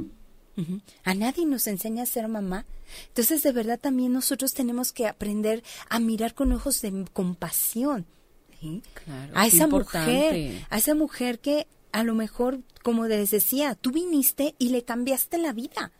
A nadie nos enseña a ser mamá. Entonces, de verdad, también nosotros tenemos que aprender a mirar con ojos de compasión. a esa mujer, a esa mujer que a lo mejor, como les decía, tú viniste y le cambiaste la vida.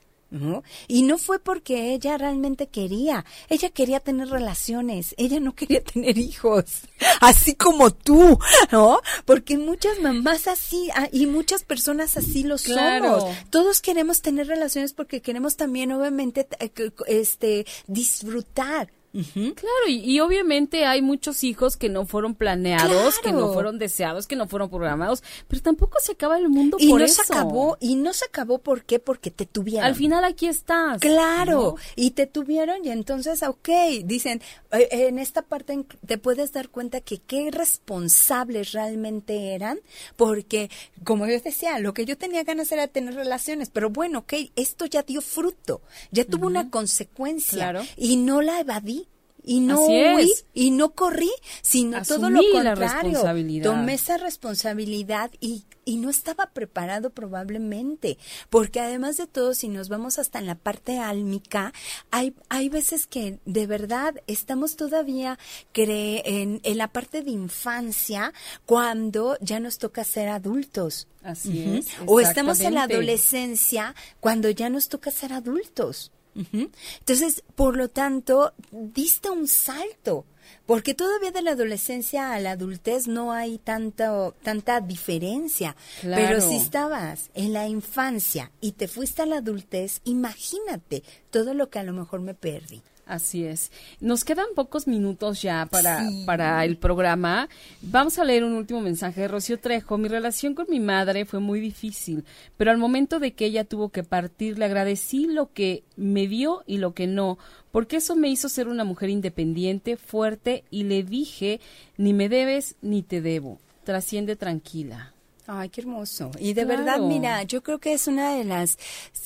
Y no fue porque ella realmente quería, ella quería tener relaciones, ella no quería tener hijos, así como tú, ¿no? Porque muchas mamás así ah, y muchas personas así lo somos. Todos queremos tener relaciones porque queremos también obviamente eh, este disfrutar Claro, y, obviamente hay muchos hijos que no fueron planeados, que no fueron deseados, que no fueron programados, pero tampoco se acaba el mundo y por no eso. se acabó, y no se acabó, ¿por qué? Porque te tuvieron. Al final aquí estás. Claro, y te tuvieron y entonces, ok, dicen, eh, en esta parte te puedes dar cuenta que qué responsables realmente eran, porque, como yo decía, lo que yo tenía ganas era tener relaciones, pero bueno, ok, esto ya dio fruto, ya tuvo una consecuencia y no la evadí y no huí y no corrí, sino todo lo contrario. Tomé esa responsabilidad y, y no estaba preparado probablemente, porque además de todo, si nos vamos hasta en la parte álmica, hay, hay veces que de verdad estamos todavía cre en, en la parte de infancia cuando ya nos toca ser adultos. Así es. O estamos en la adolescencia cuando ya nos toca ser adultos. Entonces, por lo tanto, diste un salto, porque todavía de la adolescencia a la adultez no hay tanto, tanta diferencia. Pero si estabas en la infancia y te fuiste a la adultez, imagínate todo lo que a lo mejor me perdí. Así es. Nos quedan pocos minutos ya para, para el programa. Vamos a leer un último mensaje de Rocío Trejo. Mi relación con mi madre fue muy difícil, pero al momento de que ella tuvo que partir, le agradecí lo que me dio y lo que no, porque eso me hizo ser una mujer independiente, fuerte, y le dije, ni me debes ni te debo. Trasciende tranquila. Ay, qué hermoso. Y de verdad, mira, yo creo que es una de las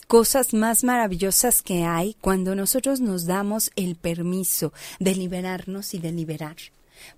cosas más maravillosas que hay cuando nosotros nos damos el permiso de liberarnos y de liberar.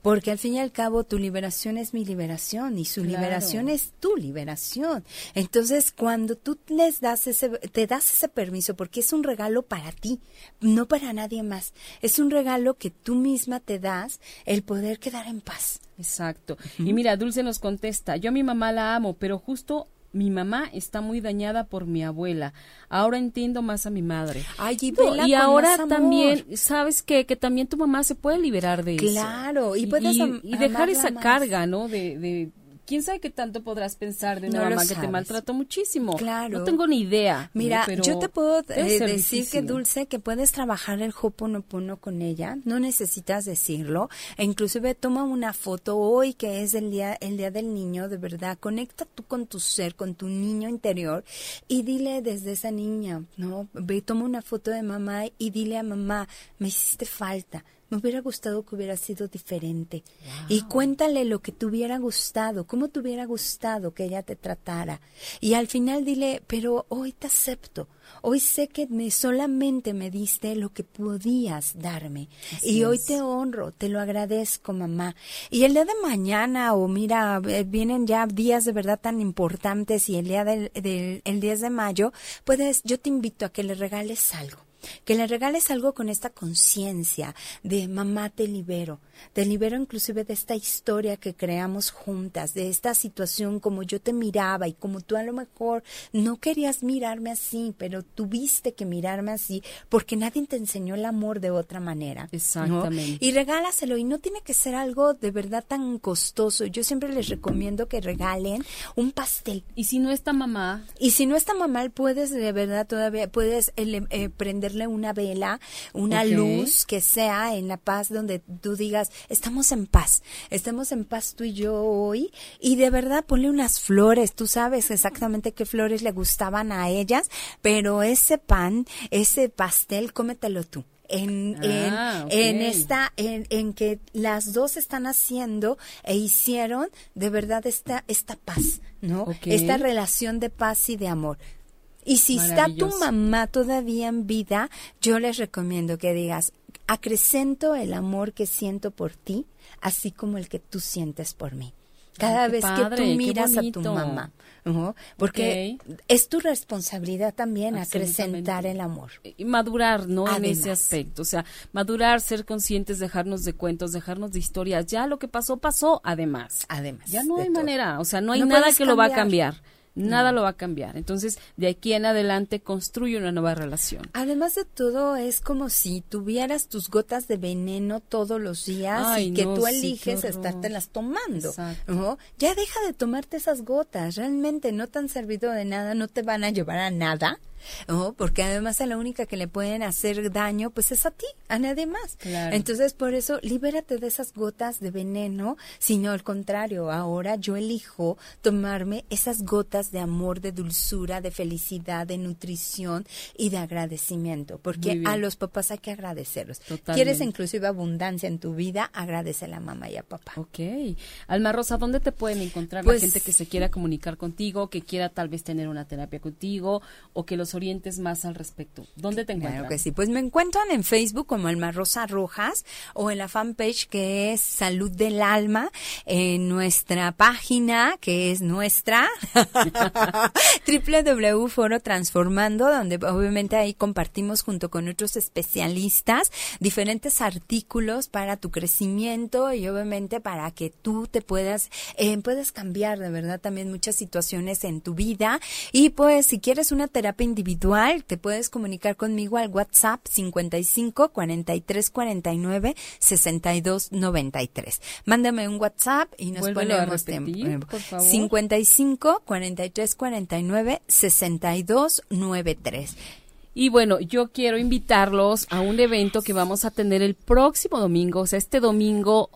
Porque al fin y al cabo tu liberación es mi liberación y su liberación es tu liberación. Entonces, cuando tú les das ese, te das ese permiso, porque es un regalo para ti, no para nadie más, es un regalo que tú misma te das el poder quedar en paz. Exacto. Y mira, Dulce nos contesta, yo a mi mamá la amo, pero justo mi mamá está muy dañada por mi abuela. Ahora entiendo más a mi madre. Ay, y, y ahora también, ¿sabes qué? Que también tu mamá se puede liberar de eso. Claro, y puedes y, dejar esa carga, ¿no? de, de quién sabe qué tanto podrás pensar de una mamá que te maltrató muchísimo. Claro. No tengo ni idea. Mira, yo te puedo eh, decir que Dulce, que puedes trabajar el Hoponopono con ella, no necesitas decirlo, e inclusive toma una foto hoy que es el día, el día del niño, de verdad, conecta tú con tu ser, con tu niño interior y dile desde esa niña, ¿no? Ve, toma una foto de mamá y dile a mamá, me hiciste falta, me hubiera gustado que hubiera sido diferente. Y cuéntale lo que te hubiera gustado, cómo te hubiera gustado que ella te tratara. Y al final dile, pero hoy te acepto. Hoy sé que me, solamente me diste lo que podías darme. y hoy te honro, te lo agradezco, mamá. Y el día de mañana, o mira, vienen ya días de verdad tan importantes y el día del, del el 10 de mayo, puedes, yo te invito a que le regales algo que le regales algo con esta conciencia de mamá te libero, te libero inclusive de esta historia que creamos juntas, de esta situación como yo te miraba y como tú a lo mejor no querías mirarme así, pero tuviste que mirarme así porque nadie te enseñó el amor de otra manera. Exactamente. Y regálaselo y no tiene que ser algo de verdad tan costoso. Yo siempre les recomiendo que regalen un pastel. Y si no está mamá. Y si no está mamá, puedes de verdad todavía, puedes eh, eh, prenderle una vela, una luz que sea en la paz donde tú digas, estamos en paz, estamos en paz tú y yo hoy y de verdad ponle unas flores, tú sabes exactamente qué flores le gustaban a ellas, pero ese pan, ese pastel, cómetelo tú. En, ah, en, esta, en, en, que las dos están haciendo e hicieron de verdad esta, esta paz, ¿no? Esta relación de paz y de amor. Y si está tu mamá todavía en vida, yo les recomiendo que digas, acrecento el amor que siento por ti, así como el que tú sientes por mí. Cada vez que tú miras a tu mamá, porque es tu responsabilidad también acrecentar el amor. Y madurar, ¿no? En ese aspecto, o sea, madurar, ser conscientes, dejarnos de cuentos, dejarnos de historias. Ya lo que pasó, pasó, además. Además. Ya no hay manera, o sea, no hay nada que lo va a cambiar. Nada lo va a cambiar. Entonces, de aquí en adelante construye una nueva relación. Además de todo, es como si tuvieras tus gotas de veneno todos los días y que tú eliges estártelas tomando. Ya deja de tomarte esas gotas. Realmente no te han servido de nada, no te van a llevar a nada. ¿No? Porque además a la única que le pueden hacer daño, pues es a ti, a nadie más. Entonces, por eso, libérate de esas gotas de veneno, sino al contrario, ahora yo elijo tomarme esas gotas de amor, de dulzura, de felicidad, de nutrición y de agradecimiento, porque a los papás hay que agradecerlos. ¿Quieres inclusive abundancia en tu vida? Agradece a la mamá y a papá. Ok. Alma Rosa, ¿dónde te pueden encontrar la pues gente que se quiera comunicar contigo, que quiera tal vez tener una terapia contigo o que los orientes más al respecto. ¿Dónde te encuentran? Claro que sí, pues me encuentran en Facebook como Alma Rosa Rojas o en la fanpage que es Salud del Alma, en nuestra página que es nuestra www Transformando, donde obviamente ahí compartimos junto con otros especialistas diferentes artículos para tu crecimiento y obviamente para que tú te puedas, eh, puedas cambiar de verdad también muchas situaciones en tu vida y pues si quieres una terapia individual, individual, te puedes comunicar conmigo al WhatsApp 55 43 49 62 93. Mándame un WhatsApp y nos ponemos tiempo. 55 43 49 62 93. Y bueno, yo quiero invitarlos a un evento que vamos a tener el próximo domingo, o sea, este domingo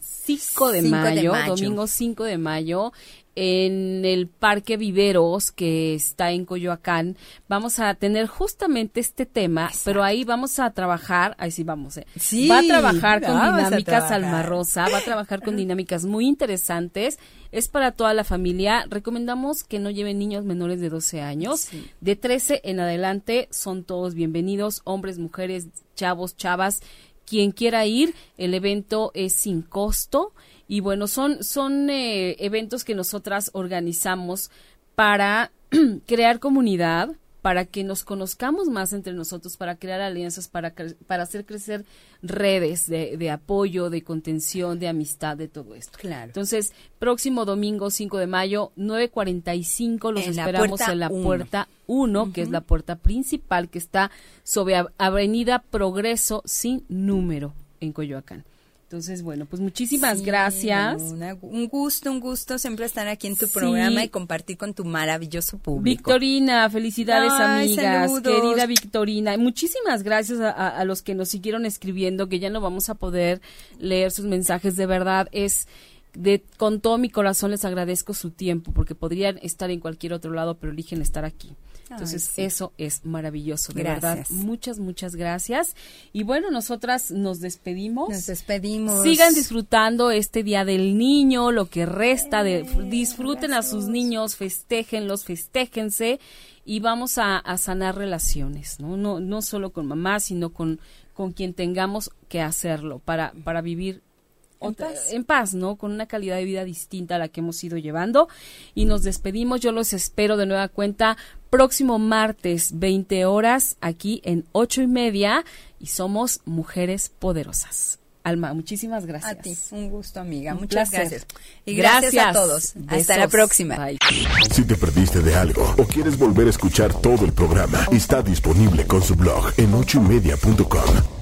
5 de, mayo, domingo 5 de mayo, en el Parque Viveros que está en Coyoacán, vamos a tener justamente este tema, pero ahí vamos a trabajar, ahí sí vamos, eh. va a trabajar con dinámicas almarrosa, va a trabajar con dinámicas muy interesantes, es para toda la familia, recomendamos que no lleven niños menores de 12 años, de 13 en adelante son todos bienvenidos, hombres, mujeres, chavos, chavas, quien quiera ir, el evento es sin costo y bueno, son, son eh, eventos que nosotras organizamos para crear comunidad, para que nos conozcamos más entre nosotros, para crear alianzas, para, para hacer crecer redes de, de, apoyo, de contención, de amistad, de todo esto. Claro. Entonces, próximo domingo 5 de mayo, 9.45, los esperamos en la puerta 1, que es la puerta principal, que está sobre Avenida Progreso sin número en Coyoacán. Entonces, bueno, pues muchísimas gracias. un gusto, un gusto siempre estar aquí en tu programa y compartir con tu maravilloso público. Victorina, felicidades amigas, querida Victorina. Muchísimas gracias a, a, los que nos siguieron escribiendo, que ya no vamos a poder leer sus mensajes. De verdad, es de con todo mi corazón les agradezco su tiempo, porque podrían estar en cualquier otro lado, pero eligen estar aquí. Entonces, eso es maravilloso, de verdad. Muchas, muchas gracias. Y bueno, nosotras nos despedimos. Nos despedimos. Sigan disfrutando este Día del Niño, lo que resta de disfruten a sus niños, festéjenlos, festéjense y vamos a, sanar relaciones, ¿no? No no solo con mamá, sino con con quien tengamos que hacerlo para para vivir en paz. en paz. ¿no? Con una calidad de vida distinta a la que hemos ido llevando. Y nos despedimos. Yo los espero de nueva cuenta próximo martes, 20 horas, aquí en ocho y media. Y somos Mujeres Poderosas. Alma, muchísimas gracias. A ti, un gusto, amiga. Muchas gracias. Y gracias, a todos. Hasta la próxima. Si te perdiste de algo o quieres volver a escuchar todo el programa, está disponible con su blog en ochoymedia.com